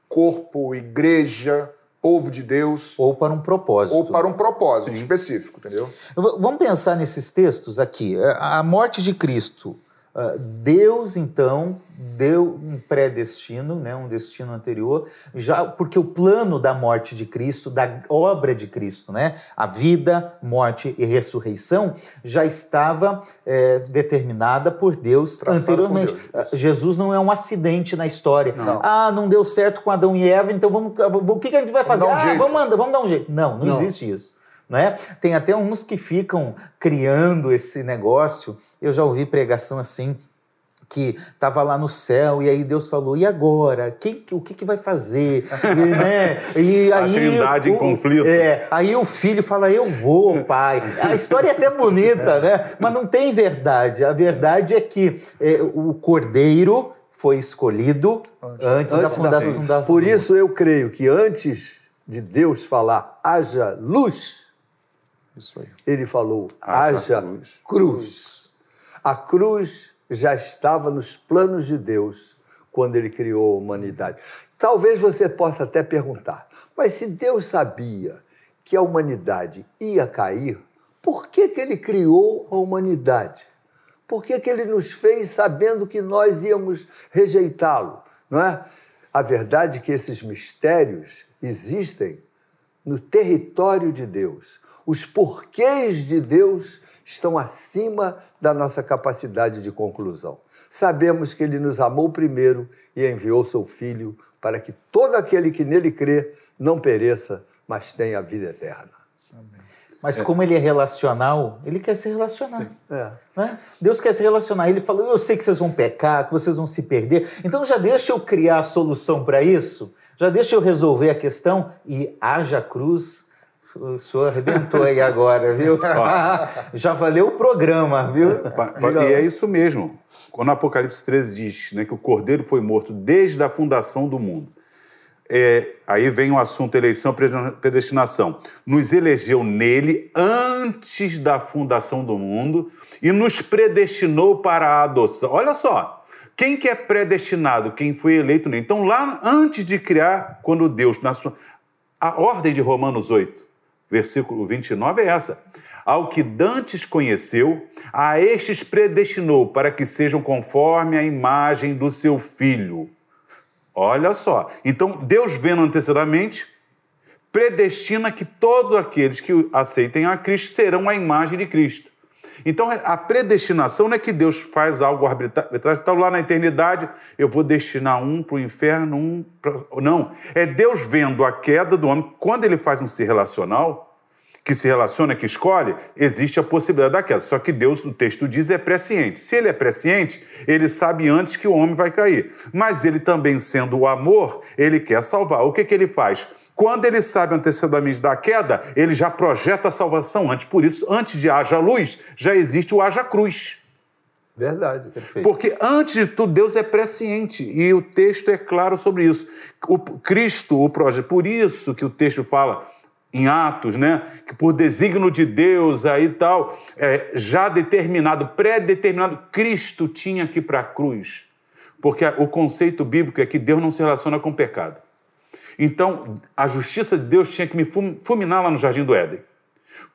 Corpo, igreja, povo de Deus. Ou para um propósito. Ou para um propósito Sim. específico, entendeu? Vamos pensar nesses textos aqui. A morte de Cristo Deus, então, deu um pré-destino, né, um destino anterior, já porque o plano da morte de Cristo, da obra de Cristo, né, a vida, morte e ressurreição, já estava é, determinada por Deus Traçado anteriormente. Por Deus. Jesus não é um acidente na história. Não. Ah, não deu certo com Adão e Eva, então vamos, o que, a gente vai fazer? Vamos ah, vamos, vamos dar um jeito. Não, não, não. existe isso. Né? Tem até uns que ficam criando esse negócio eu já ouvi pregação assim, que estava lá no céu e aí Deus falou e agora? Quem o que, que vai fazer? E, né? e aí, a trindade o, em conflito. É, aí o filho fala eu vou pai. A história é até bonita né? Mas não tem verdade. A verdade é que é, o cordeiro foi escolhido antes, antes da fundação. da, da por isso eu creio que antes de Deus falar haja luz ele falou haja, haja cruz. cruz. A cruz já estava nos planos de Deus quando ele criou a humanidade. Talvez você possa até perguntar, mas se Deus sabia que a humanidade ia cair, por que, que ele criou a humanidade? Por que, que ele nos fez sabendo que nós íamos rejeitá-lo? Não é? A verdade é que esses mistérios existem no território de Deus. Os porquês de Deus estão acima da nossa capacidade de conclusão. Sabemos que ele nos amou primeiro e enviou seu Filho para que todo aquele que nele crê não pereça, mas tenha a vida eterna. Amém. Mas é. como ele é relacional, ele quer se relacionar. É. Né? Deus quer se relacionar. Ele falou: Eu sei que vocês vão pecar, que vocês vão se perder. Então já deixa eu criar a solução para isso. Já deixa eu resolver a questão e haja cruz o senhor arrebentou aí agora, viu? Já valeu o programa, viu? E é isso mesmo. Quando Apocalipse 13 diz né, que o Cordeiro foi morto desde a fundação do mundo. É, aí vem o assunto eleição predestinação. Nos elegeu nele antes da fundação do mundo e nos predestinou para a adoção. Olha só, quem que é predestinado? Quem foi eleito nele. Então, lá antes de criar, quando Deus, na sua. A ordem de Romanos 8, versículo 29 é essa. Ao que dantes conheceu, a estes predestinou para que sejam conforme a imagem do seu filho. Olha só. Então, Deus vendo antecipadamente, predestina que todos aqueles que aceitem a Cristo serão a imagem de Cristo. Então, a predestinação não é que Deus faz algo arbitrário, está lá na eternidade, eu vou destinar um para o inferno, um para. Não. É Deus vendo a queda do homem. Quando ele faz um ser relacional, que se relaciona, que escolhe, existe a possibilidade da queda. Só que Deus, no texto diz, é presciente. Se ele é presciente, ele sabe antes que o homem vai cair. Mas ele também, sendo o amor, ele quer salvar. O que, que ele faz? Quando ele sabe antecipadamente da queda, ele já projeta a salvação antes. Por isso, antes de haja luz, já existe o haja cruz. Verdade, perfeito. Porque antes de tudo, Deus é presciente e o texto é claro sobre isso. O Cristo, o projeto, por isso que o texto fala em Atos, né? Que por desígnio de Deus aí tal, é, já determinado, pré-determinado, Cristo tinha que ir para a cruz. Porque o conceito bíblico é que Deus não se relaciona com o pecado. Então, a justiça de Deus tinha que me fulminar lá no Jardim do Éden.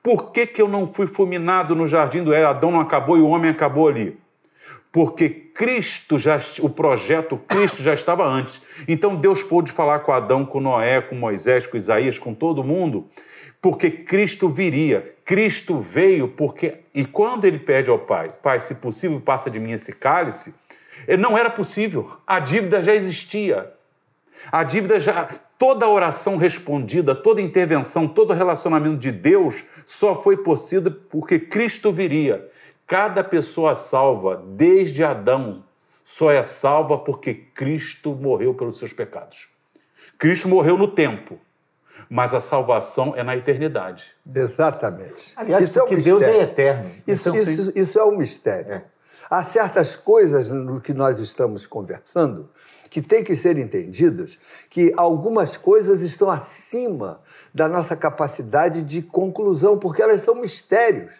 Por que, que eu não fui fulminado no Jardim do Éden? Adão não acabou e o homem acabou ali porque Cristo já o projeto Cristo já estava antes. Então Deus pôde falar com Adão, com Noé, com Moisés, com Isaías, com todo mundo, porque Cristo viria. Cristo veio porque e quando ele pede ao Pai, Pai, se possível, passa de mim esse cálice, não era possível. A dívida já existia. A dívida já toda oração respondida, toda intervenção, todo relacionamento de Deus só foi possível porque Cristo viria. Cada pessoa salva, desde Adão, só é salva porque Cristo morreu pelos seus pecados. Cristo morreu no tempo, mas a salvação é na eternidade. Exatamente. Aliás, isso porque é um Deus é eterno. Isso, então, isso, isso é um mistério. É. Há certas coisas no que nós estamos conversando que têm que ser entendidas, que algumas coisas estão acima da nossa capacidade de conclusão, porque elas são mistérios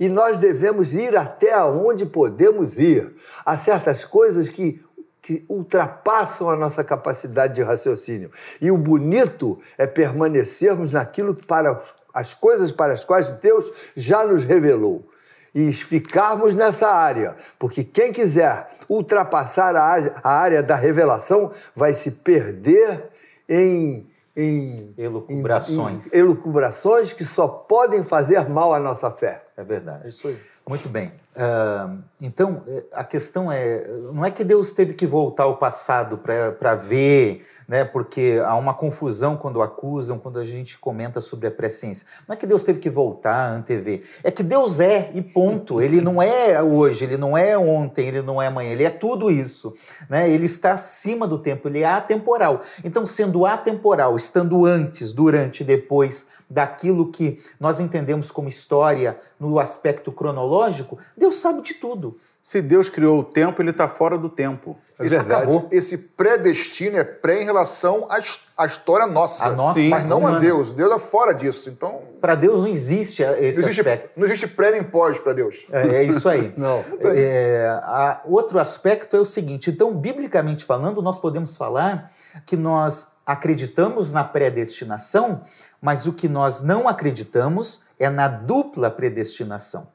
e nós devemos ir até onde podemos ir. Há certas coisas que, que ultrapassam a nossa capacidade de raciocínio. E o bonito é permanecermos naquilo para as coisas para as quais Deus já nos revelou e ficarmos nessa área, porque quem quiser ultrapassar a área da revelação vai se perder em, em elucubrações. Em, em elucubrações que só podem fazer mal à nossa fé. É verdade. É isso aí. Muito bem. Uh, então, a questão é: não é que Deus teve que voltar ao passado para ver né? Porque há uma confusão quando acusam, quando a gente comenta sobre a presciência. Não é que Deus teve que voltar a antever, é que Deus é e ponto. Ele não é hoje, ele não é ontem, ele não é amanhã, ele é tudo isso, né? Ele está acima do tempo, ele é atemporal. Então, sendo atemporal, estando antes, durante, depois daquilo que nós entendemos como história no aspecto cronológico, Deus sabe de tudo. Se Deus criou o tempo, ele está fora do tempo. É esse, acabou. esse predestino é pré em relação à, à história nossa, a nossa mas não a Deus. Deus é fora disso. Então, para Deus não existe esse não existe, aspecto. Não existe pré nem pós para Deus. É, é, isso aí. não. É, a, outro aspecto é o seguinte. Então, biblicamente falando, nós podemos falar que nós acreditamos na predestinação, mas o que nós não acreditamos é na dupla predestinação.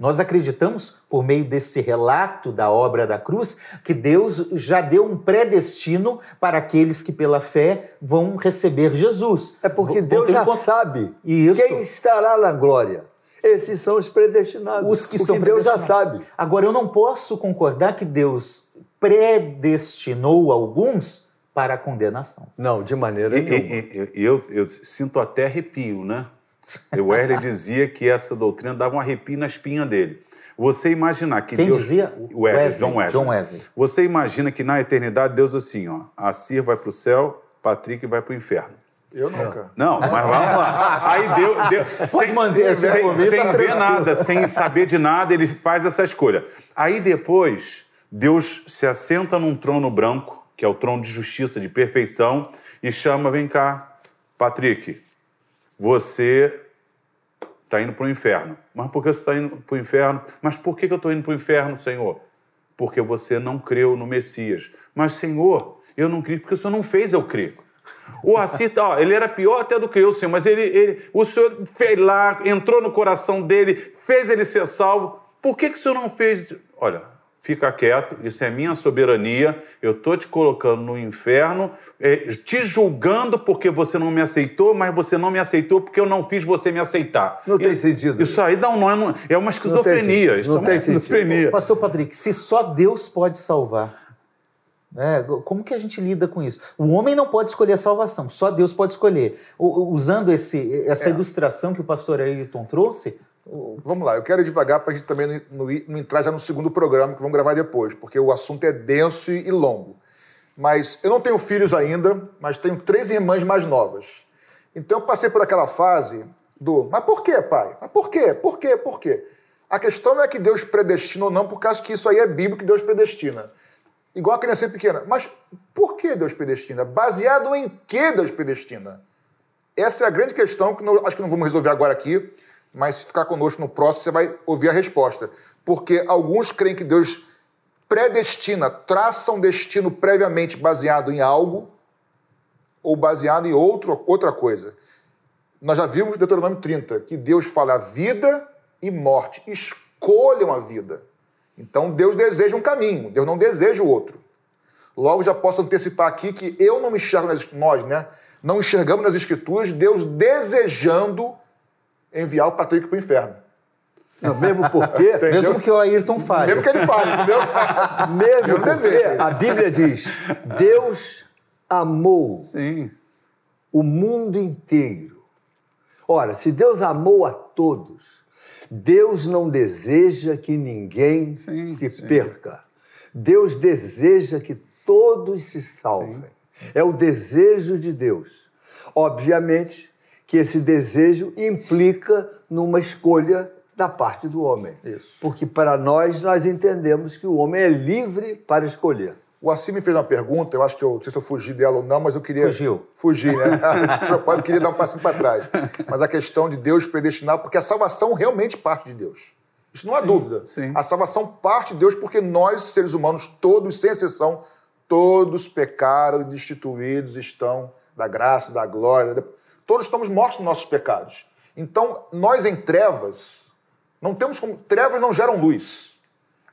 Nós acreditamos, por meio desse relato da obra da cruz, que Deus já deu um predestino para aqueles que pela fé vão receber Jesus. É porque Deus já sabe Isso. quem estará na glória. Esses são os predestinados. Os que são Deus já sabe. Agora, eu não posso concordar que Deus predestinou alguns para a condenação. Não, de maneira e, nenhuma. E, e, eu, eu sinto até arrepio, né? O Wesley dizia que essa doutrina dava um arrepio na espinha dele. Você imaginar que Quem Deus... dizia? Wesley, Wesley, John Wesley. John Wesley. Você imagina que na eternidade Deus assim, ó, a Cir vai para o céu, Patrick vai para o inferno. Eu nunca. Não, mas vamos lá. Aí Deus, Deus sem, manter sem, sem tá ver nada, sem saber de nada, ele faz essa escolha. Aí depois, Deus se assenta num trono branco, que é o trono de justiça, de perfeição, e chama, vem cá, Patrick, você está indo para o inferno. Mas por que você está indo para o inferno? Mas por que eu estou indo para o inferno, Senhor? Porque você não creu no Messias. Mas, Senhor, eu não criei porque o Senhor não fez eu crer. O Assir, ó, ele era pior até do que eu, Senhor, mas ele, ele, o Senhor fez lá, entrou no coração dele, fez ele ser salvo. Por que, que o Senhor não fez? Olha, fica quieto, isso é minha soberania, eu estou te colocando no inferno, é, te julgando porque você não me aceitou, mas você não me aceitou porque eu não fiz você me aceitar. Não tem sentido. Isso aí dá um nome, é uma esquizofrenia. Não isso não é uma esquizofrenia. Pastor Patrick, se só Deus pode salvar, né, como que a gente lida com isso? O homem não pode escolher a salvação, só Deus pode escolher. usando esse, essa é. ilustração que o pastor Ailton trouxe, Vamos lá, eu quero ir devagar para a gente também não, não, entrar já no segundo programa que vamos gravar depois, porque o assunto é denso e longo. Mas eu não tenho filhos ainda, mas tenho três irmãs mais novas. Então eu passei por aquela fase do, mas por quê, pai? Mas por quê? Por quê? Por quê? A questão não é que Deus predestina ou não, porque acho que isso aí é bíblico que Deus predestina. Igual a criança pequena. Mas por que Deus predestina? Baseado em que Deus predestina? Essa é a grande questão que acho que não vamos resolver agora aqui mas se ficar conosco no próximo, você vai ouvir a resposta. Porque alguns creem que Deus predestina, traça um destino previamente baseado em algo ou baseado em outro, outra coisa. Nós já vimos Deuteronômio 30 que Deus fala vida e morte. Escolham a vida. Então Deus deseja um caminho, Deus não deseja o outro. Logo já posso antecipar aqui que eu não enxergo nas, nós, né? Não enxergamos nas escrituras Deus desejando enviar o Patrick para o inferno. Não, mesmo porque. mesmo que o Ayrton fale. Mesmo que ele fale, entendeu? mesmo porque a Bíblia diz: Deus amou Sim. o mundo inteiro. Ora, se Deus amou a todos, Deus não deseja que ninguém sim, se sim. perca. Deus deseja que todos se salvem. Sim. É o desejo de Deus. Obviamente, que esse desejo implica numa escolha da parte do homem. Isso. Porque para nós, nós entendemos que o homem é livre para escolher. O Assim me fez uma pergunta, eu acho que eu não sei se eu fugi dela ou não, mas eu queria. Fugiu. Fugir, né? eu queria dar um passinho para trás. Mas a questão de Deus predestinar, porque a salvação realmente parte de Deus. Isso não há dúvida. sim. A salvação parte de Deus porque nós, seres humanos, todos, sem exceção, todos pecaram e destituídos estão da graça, da glória. Todos estamos mortos nos nossos pecados. Então, nós em trevas, não temos como. Trevas não geram luz.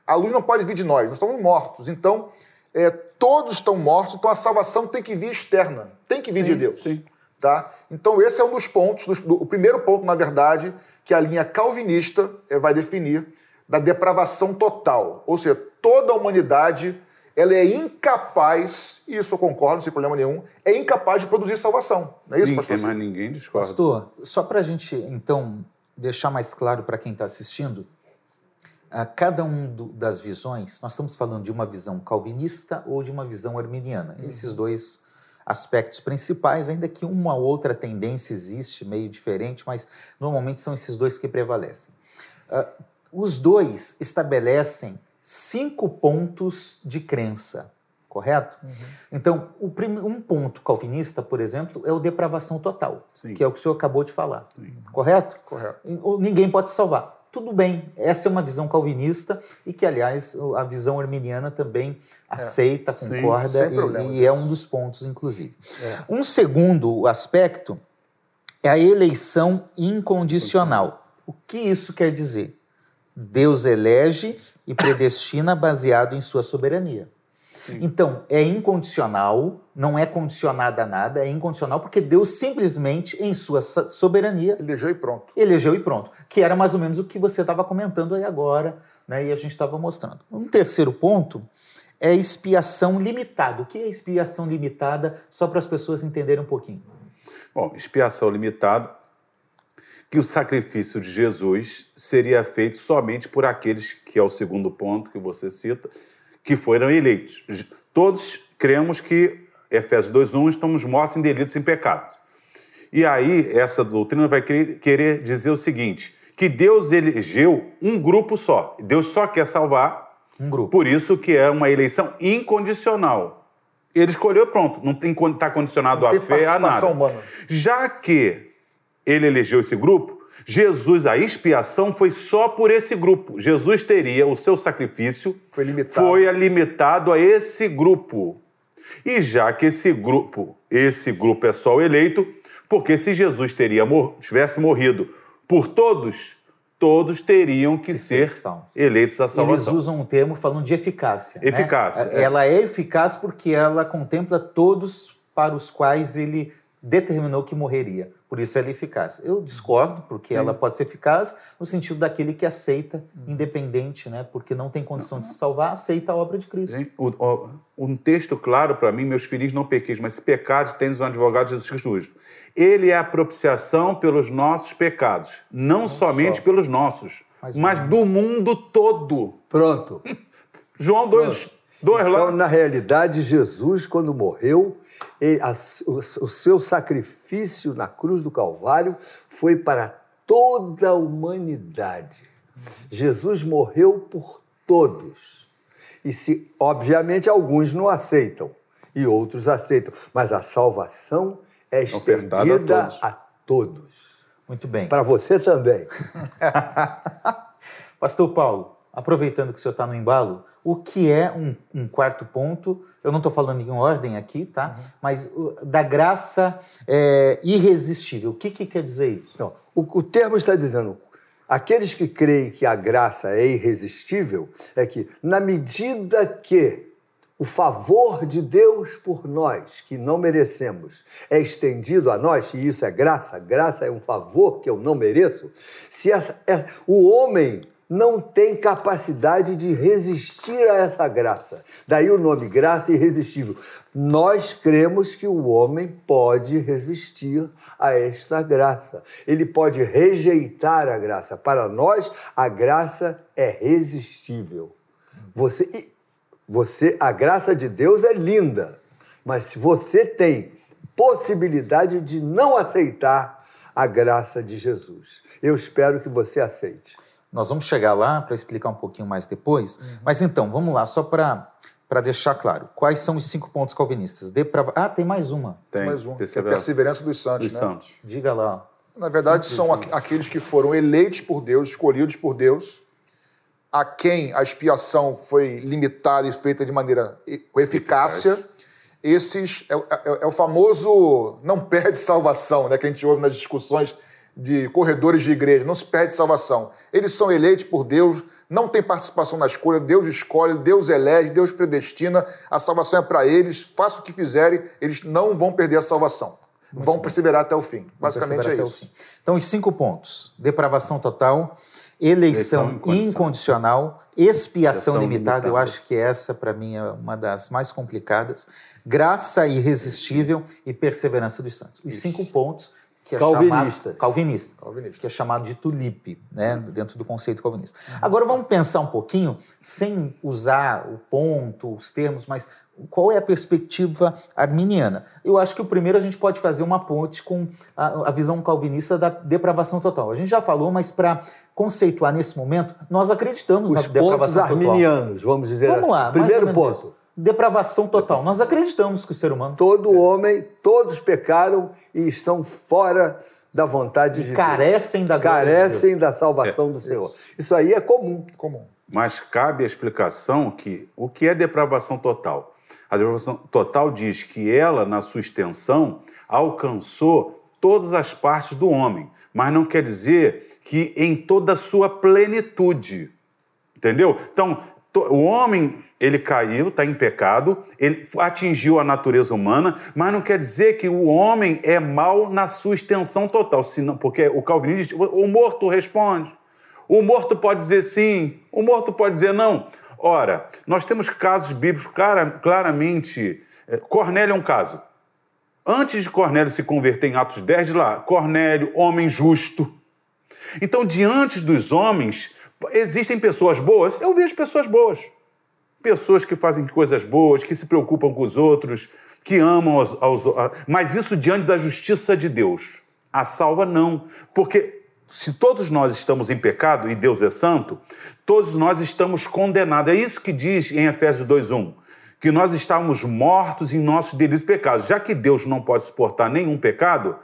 A luz não pode vir de nós, nós estamos mortos. Então, é, todos estão mortos, então a salvação tem que vir externa, tem que vir Sim, de Deus. sim. Tá? Então, esse é um dos pontos, dos- do- o primeiro ponto, na verdade, que a linha calvinista eh, vai definir da depravação total. Ou seja, toda a humanidade ela é incapaz, e isso eu concordo, sem problema nenhum, é incapaz de produzir salvação. Não é isso, Ninguém, pastor? mas ninguém discorda. Pastor, só para a gente, então, deixar mais claro para quem está assistindo, a cada um do- das visões, nós estamos falando de uma visão calvinista ou de uma visão arminiana. Esses dois aspectos principais, ainda que uma outra tendência existe, meio diferente, mas normalmente são esses dois que prevalecem. Ah, os dois estabelecem cinco pontos de crença, correto? Então, o prim- um ponto calvinista, por exemplo, é o depravação total, Sim. que é o que o senhor acabou de falar, correto? Correto. Ou Ninguém pode se salvar. Tudo bem, essa é uma visão calvinista e que, aliás, a visão arminiana também aceita, Sim, concorda sem e- e, é isso. um dos pontos, inclusive. Um segundo aspecto é a eleição incondicional. O que isso quer dizer? Deus elege e predestina baseado em sua soberania. Então, é incondicional, não é condicionada a nada, é incondicional porque Deus simplesmente, em sua so- soberania, Elegeu e pronto. elegeu e pronto. Que era mais ou menos o que você estava comentando aí agora, né? E a gente estava mostrando. Um terceiro ponto é expiação limitada. O que é expiação limitada? Só para as pessoas entenderem um pouquinho. Bom, expiação limitada, que o sacrifício de Jesus seria feito somente por aqueles, que é o segundo ponto que você cita, que foram eleitos. Todos cremos que, Efésios 2.1, estamos mortos em delitos e em pecados. E aí, essa doutrina vai querer, dizer o seguinte, que Deus elegeu um grupo só. Deus só quer salvar Um grupo. por isso que é uma eleição incondicional. Ele escolheu, pronto, não tem está condicionado Não tem fé a nada. humana. Já que ele elegeu esse grupo, Jesus, a expiação foi só por esse grupo. Jesus teria o seu sacrifício Foi limitado. foi limitado a esse grupo. E já que esse grupo, esse grupo é só o eleito, porque se Jesus teria mor- tivesse morrido por todos, todos teriam que, ser salvos. eleitos à Eles salvação. usam um termo falando de eficácia. né? Eficácia, é. Ela é eficaz porque ela contempla todos para os quais ele determinou que morreria. Por isso ela é eficaz. Eu discordo, porque ela pode ser eficaz no sentido daquele que aceita, independente, né? Porque não tem condição de se salvar, aceita a obra de Cristo. O- o- um texto claro para mim, meus filhos não pequeis, mas se pecados tens um advogado Jesus Cristo justo. Ele é a propiciação pelos nossos pecados, não, somente só. pelos nossos, Mas mas, do do mundo todo. Pronto. João 2, dois Então, lá. na realidade, Jesus, quando morreu, ele- a- o, o seu sacrifício na cruz do Calvário foi para toda a humanidade. Jesus morreu por todos. E se, obviamente, alguns não aceitam e outros aceitam, mas a salvação é Ofertada a estendida todos. a todos. Muito bem. Para você também. Pastor Paulo, aproveitando que o senhor está no embalo, o que é um, um quarto ponto? Eu não estou falando em ordem aqui, tá? Mas o- da graça é, irresistível. O que, que quer dizer isso? Não, o, o termo está dizendo, aqueles que creem que a graça é irresistível, é que na medida que o favor de Deus por nós, que não merecemos, é estendido a nós, e isso é graça, graça é um favor que eu não mereço, se essa, essa- o homem não tem capacidade de resistir a essa graça. Daí o nome graça irresistível. Nós cremos que o homem pode resistir a esta graça. Ele pode rejeitar a graça. Para nós, a graça é resistível. Você, você, a graça de Deus é linda, mas se você tem possibilidade de não aceitar a graça de Jesus, eu espero que você aceite. Nós vamos chegar lá para explicar um pouquinho mais depois. Mas então, vamos lá, só para deixar claro. Quais são os cinco pontos calvinistas? Deprava... Ah, tem mais uma. Tem, Mais um, que é a perseverança perseverança dos santos, dos né? santos. Diga lá. Na verdade, são aqu- aqueles que foram eleitos por Deus, escolhidos por Deus, a quem a expiação foi limitada e feita de maneira e- com eficácia, esses é, o- é- é o famoso não perde salvação, né, que a gente ouve nas discussões de corredores de igreja, não se perde salvação. Eles são eleitos por Deus, não tem participação na escolha, Deus escolhe, Deus elege, Deus predestina, a salvação é para eles, faça o que fizerem, eles não vão perder a salvação. vão perseverar até o fim. Basicamente é isso. Então, os cinco pontos: depravação total, eleição, Eleição incondicional. incondicional, expiação Expiação limitada. Eu limitada. acho que essa, para mim, é uma das mais complicadas. Graça irresistível e perseverança dos santos. Os cinco pontos que é Calvinista. chamado calvinista, Calvinista. que é chamado de tulipe, né, dentro do conceito calvinista. Agora vamos pensar um pouquinho, sem usar o ponto, os termos, mas qual é a perspectiva arminiana? Eu acho que o primeiro a gente pode fazer uma ponte com a, a visão calvinista da depravação total. A gente já falou, mas para conceituar nesse momento, nós acreditamos Os na pontos depravação total. arminianos, vamos dizer Vamos assim. lá, Primeiro ponto. Isso. Depravação total. Nós acreditamos que o ser humano Todo homem, todos pecaram e estão fora da vontade de Deus. carecem da glória de Carecem Deus. da salvação do Senhor. Isso aí é comum. Comum. Mas cabe a explicação que o que é depravação total? A depravação total diz que ela, na sua extensão, alcançou todas as partes do homem, mas não quer dizer que em toda a sua plenitude. Entendeu? Então, o homem, ele caiu, está em pecado, ele atingiu a natureza humana, mas não quer dizer que o homem é mal na sua extensão total, senão, porque o calvinismo diz, o morto responde. O morto pode dizer sim, o morto pode dizer não. Ora, nós temos casos bíblicos clara- claramente. eh, Cornélio é um caso. Antes de Cornélio se converter em Atos 10, de lá, Cornélio, homem justo. Então, diante dos homens, existem pessoas boas. Eu vejo pessoas boas. Pessoas que fazem coisas boas, que se preocupam com os outros, que amam aos, aos- a- Mas isso diante da justiça de Deus. A salva não. Porque se todos nós estamos em pecado e Deus é santo, todos nós estamos condenados. É isso que diz em Efésios 2:1, que nós estamos mortos em nossos delitos e pecados. Já que Deus não pode suportar nenhum pecado,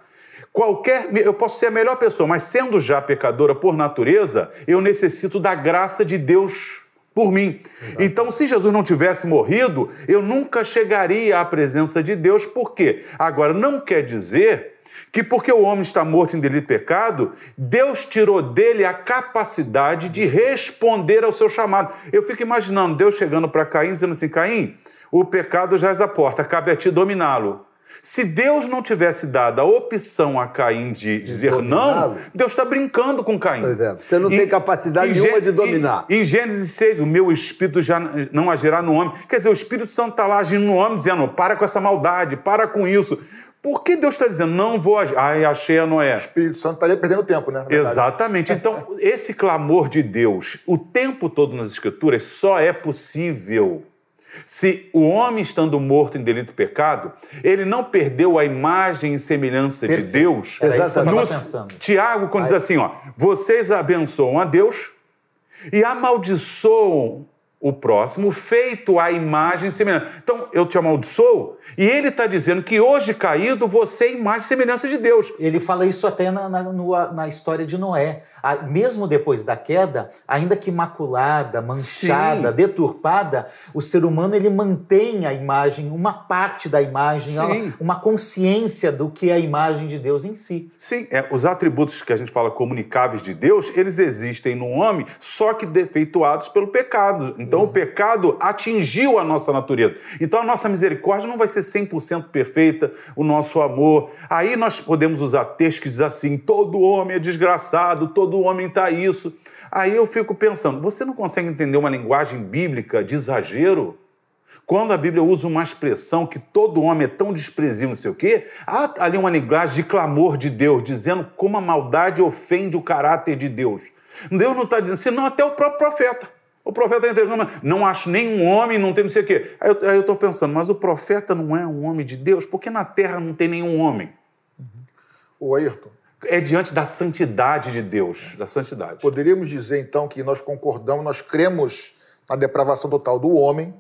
qualquer eu posso ser a melhor pessoa, mas sendo já pecadora por natureza, eu necessito da graça de Deus por mim. Então, se Jesus não tivesse morrido, eu nunca chegaria à presença de Deus. Por quê? Agora, não quer dizer que porque o homem está morto em delito e pecado, Deus tirou dele a capacidade de responder ao seu chamado. Eu fico imaginando Deus chegando para Caim dizendo assim: Caim, o pecado já à porta, cabe a ti dominá-lo. Se Deus não tivesse dado a opção a Caim de dizer não? Deus está brincando com Caim. Pois é, você não tem capacidade nenhuma de dominar. Em, em Gênesis 6, o meu espírito já não agirá no homem. Quer dizer, o Espírito Santo está lá agindo no homem, dizendo: para com essa maldade, para com isso. Por que Deus está dizendo, não vou agir? Ai, achei a Noé. O Espírito Santo estaria perdendo tempo, né? Exatamente. Então, esse clamor de Deus o tempo todo nas Escrituras só é possível se o homem estando morto em delito e pecado, ele não perdeu a imagem e semelhança de Perfeito. Deus. Que eu Exatamente. No-. Tiago, quando diz assim, ó, vocês abençoam a Deus e amaldiçoam o próximo, feito à imagem semelhança. Então, eu te amaldiçoo, e ele está dizendo que hoje caído você é imagem e semelhança de Deus. Ele fala isso até na, na, na história de Noé. A- mesmo depois da queda, ainda que maculada, manchada, Sim. deturpada, o ser humano ele mantém a imagem, uma parte da imagem, uma, uma consciência do que é a imagem de Deus em si. Sim, é, os atributos que a gente fala comunicáveis de Deus, eles existem no homem, só que defeituados pelo pecado. Então o pecado atingiu a nossa natureza. Então a nossa misericórdia não vai ser 100% perfeita, o nosso amor. Aí nós podemos usar textos que dizem assim: todo homem é desgraçado, todo homem está isso. Aí eu fico pensando, você não consegue entender uma linguagem bíblica de exagero? Quando a Bíblia usa uma expressão que todo homem é tão desprezível, não sei o quê, há ali uma linguagem de clamor de Deus, dizendo como a maldade ofende o caráter de Deus. Deus não está dizendo assim, não, até o próprio profeta. O profeta entregando, não acho nenhum homem, não tem não sei o quê. Aí eu estou pensando, mas o profeta não é um homem de Deus? Porque na terra não tem nenhum homem. O Ayrton, É diante da santidade de Deus, da santidade. poderíamos dizer então que nós concordamos, nós cremos na depravação total do homem,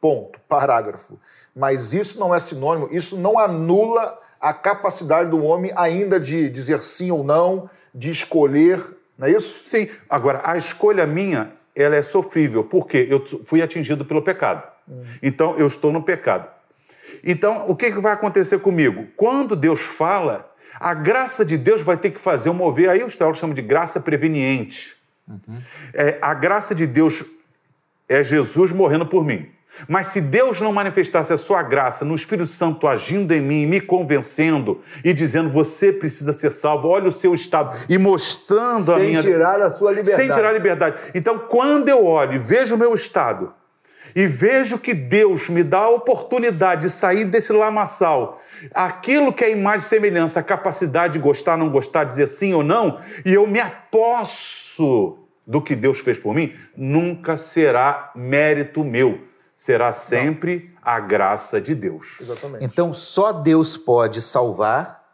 ponto, parágrafo. Mas isso não é sinônimo, isso não anula a capacidade do homem ainda de dizer sim ou não, de escolher, não é isso? Sim, agora, a escolha minha ela é sofrível, porque eu fui atingido pelo pecado. Então, eu estou no pecado. Então, o que, que vai acontecer comigo? Quando Deus fala, a graça de Deus vai ter que fazer eu mover, aí os teólogos chamam de graça preveniente. Uhum. É, a graça de Deus é Jesus morrendo por mim. Mas se Deus não manifestasse a sua graça no Espírito Santo agindo em mim, me convencendo e dizendo você precisa ser salvo, olha o seu estado e mostrando Sem a minha Sem tirar a sua liberdade. Sem tirar a liberdade. Então, quando eu olho e vejo o meu estado e vejo que Deus me dá a oportunidade de sair desse lamaçal, aquilo que é imagem e semelhança, a capacidade de gostar, não gostar, dizer sim ou não, e eu me aposto do que Deus fez por mim, nunca será mérito meu será sempre Não. a graça de Deus. Exatamente. Então, só Deus pode salvar,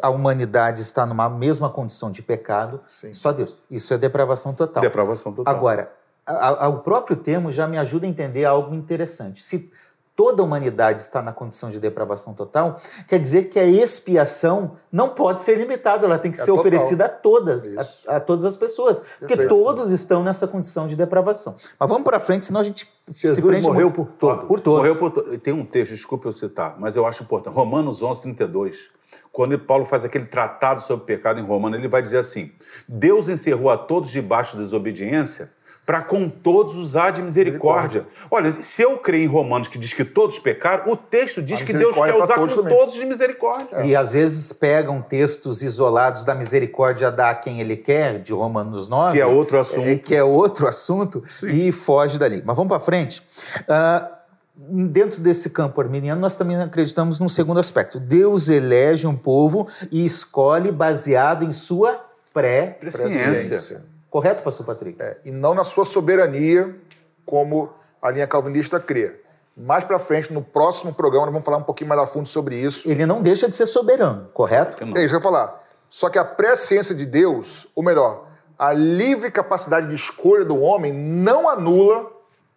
a humanidade está numa mesma condição de pecado, Sim. só Deus. Isso é depravação total. Depravação total. Agora, a, a, o próprio termo já me ajuda a entender algo interessante. Se toda a humanidade está na condição de depravação total, quer dizer que a expiação não pode ser limitada, ela tem que é ser total. oferecida a todas, a, a, todas as pessoas, Perfeito. porque todos estão nessa condição de depravação. Mas vamos para frente, senão a gente Jesus se prende morreu muito. por todos. Por todos. Morreu por to... Tem um texto, desculpe eu citar, mas eu acho importante. Romanos 11, 32. Quando Paulo faz aquele tratado sobre o pecado em Romano, ele vai dizer assim: Deus encerrou a todos debaixo da desobediência para com todos usar de misericórdia. misericórdia. Olha, se eu creio em Romanos que diz que todos pecaram, o texto diz que Deus quer usar todos com também. todos de misericórdia. É. E às vezes pegam textos isolados da misericórdia dar a quem ele quer, de Romanos 9. Que é outro assunto. É, que é outro assunto, Sim. e foge dali. Mas vamos para frente. Uh, dentro desse campo arminiano, nós também acreditamos num segundo aspecto. Deus elege um povo e escolhe baseado em sua pré-presciência. Correto, pastor Patrick? É, e não na sua soberania, como a linha calvinista crê. Mais para frente, no próximo programa, nós vamos falar um pouquinho mais a fundo sobre isso. Ele não deixa de ser soberano, correto? É isso que eu ia falar. Só que a presciência de Deus, ou melhor, a livre capacidade de escolha do homem não anula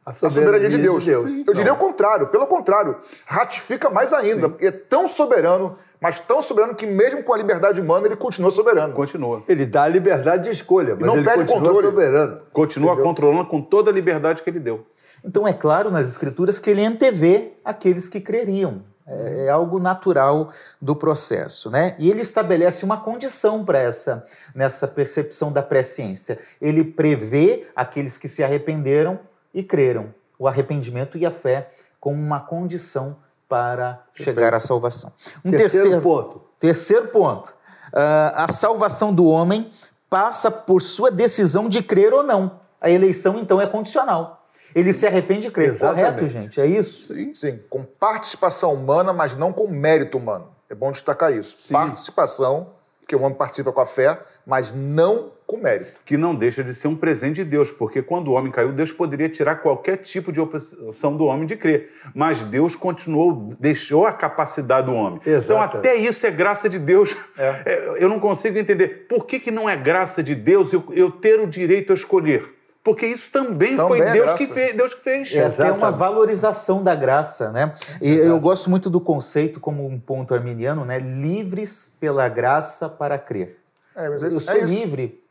a soberania, a soberania de Deus. De Deus. Sim, eu diria o contrário, pelo contrário, ratifica mais ainda, Sim. é tão soberano mas tão soberano que mesmo com a liberdade humana ele continua soberano. Continua. Ele dá a liberdade de escolha, mas não ele perde continua controle. soberano. Continua Entendeu? controlando com toda a liberdade que ele deu. Então é claro nas escrituras que ele antevê aqueles que creriam. É, é algo natural do processo, né? E ele estabelece uma condição para essa nessa percepção da presciência. Ele prevê aqueles que se arrependeram e creram. O arrependimento e a fé como uma condição para Perfeito. chegar à salvação. Um terceiro, terceiro ponto. Terceiro ponto. Uh, a salvação do homem passa por sua decisão de crer ou não. A eleição, então, é condicional. Ele se arrepende de crer. Exatamente. Correto, gente? É isso? Sim. Sim, com participação humana, mas não com mérito humano. É bom destacar isso. Sim. Participação, que o homem participa com a fé, mas não com mérito. Que não deixa de ser um presente de Deus, porque quando o homem caiu, Deus poderia tirar qualquer tipo de oposição do homem de crer. Mas Deus continuou, deixou a capacidade do homem. Exato. Então, até isso é graça de Deus. É. é. Eu não consigo entender por que, que não é graça de Deus eu, eu ter o direito a escolher. Porque isso também, também foi é Deus, que fez, Deus que fez. É, tem uma valorização da graça, né? E Exato. eu gosto muito do conceito como um ponto arminiano, né? Livres pela graça para crer. É, mas é, eu sou é livre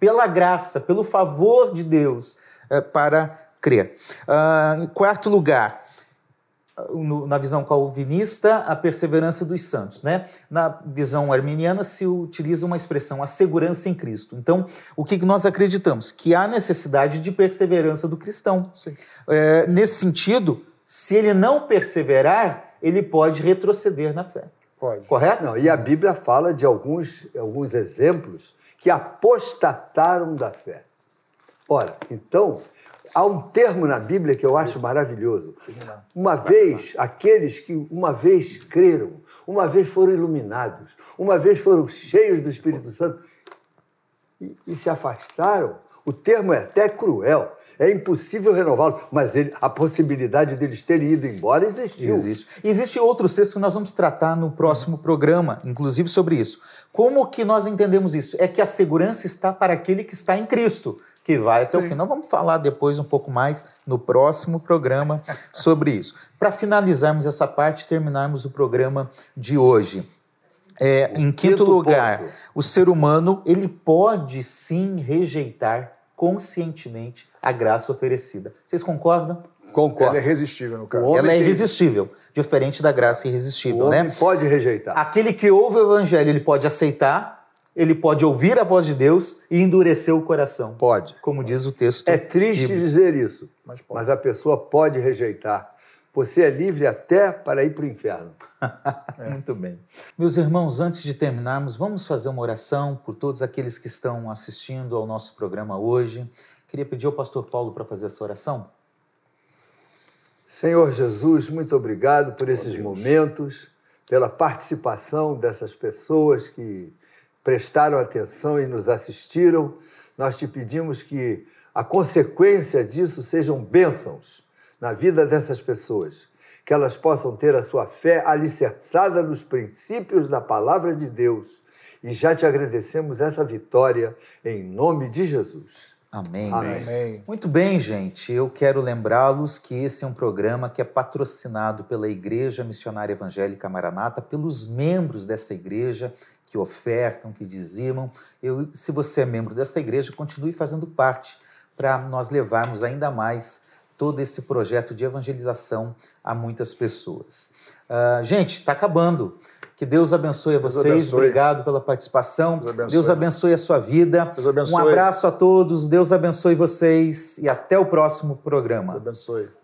pela graça, pelo favor de Deus, é, para crer. Uh, em quarto lugar, na visão calvinista, a perseverança dos santos. Né? Na visão arminiana, se utiliza uma expressão, a segurança em Cristo. Então, o que nós acreditamos? Que há necessidade de perseverança do cristão. É, nesse sentido, se ele não perseverar, ele pode retroceder na fé. Pode. Correto? Não, e a Bíblia fala de alguns, alguns exemplos que apostataram da fé. Ora, então, há um termo na Bíblia que eu acho maravilhoso. Uma vez, aqueles que uma vez creram, uma vez foram iluminados, uma vez foram cheios do Espírito Santo e, e se afastaram, o termo é até cruel. É impossível renová-los, mas ele, a possibilidade deles terem ido embora existiu. Existe. Existe outro texto que nós vamos tratar no próximo programa, inclusive sobre isso. Como que nós entendemos isso? É que a segurança está para aquele que está em Cristo, que vai até Sim. o fim. Nós vamos falar depois um pouco mais no próximo programa sobre isso. Para finalizarmos essa parte, terminarmos o programa de hoje. É, em quinto, lugar, ponto. o ser humano ele pode sim rejeitar conscientemente a graça oferecida. Vocês concordam? Concordo. Ela é irresistível, no caso. Ela é tem- irresistível, diferente da graça irresistível, O homem né? pode rejeitar. Aquele que ouve o evangelho, ele pode aceitar, ele pode ouvir a voz de Deus e endurecer o coração. Pode. Como diz o texto. É triste bíblico. dizer isso, Mas mas a pessoa pode rejeitar. Você é livre até para ir para o inferno. Muito bem. Meus irmãos, antes de terminarmos, vamos fazer uma oração por todos aqueles que estão assistindo ao nosso programa hoje. Queria pedir ao pastor Paulo para fazer essa oração. Senhor Jesus, muito obrigado por esses momentos, pela participação dessas pessoas que prestaram atenção e nos assistiram. Nós te pedimos que a consequência disso sejam bênçãos na vida dessas pessoas, que elas possam ter a sua fé alicerçada nos princípios da palavra de Deus. E já te agradecemos essa vitória em nome de Jesus. Amém. Amém. Amém. Muito bem, gente. Eu quero lembrá-los que esse é um programa que é patrocinado pela Igreja Missionária Evangélica Maranata, pelos membros dessa igreja que ofertam, que dizimam. Eu, se você é membro dessa igreja, continue fazendo parte para nós levarmos ainda mais todo esse projeto de evangelização a muitas pessoas. Ah, gente, está acabando. Que Deus abençoe a vocês. abençoe. Obrigado pela participação. Deus abençoe. Deus abençoe a sua vida. Um abraço a todos. Deus abençoe vocês e até o próximo programa. Deus abençoe.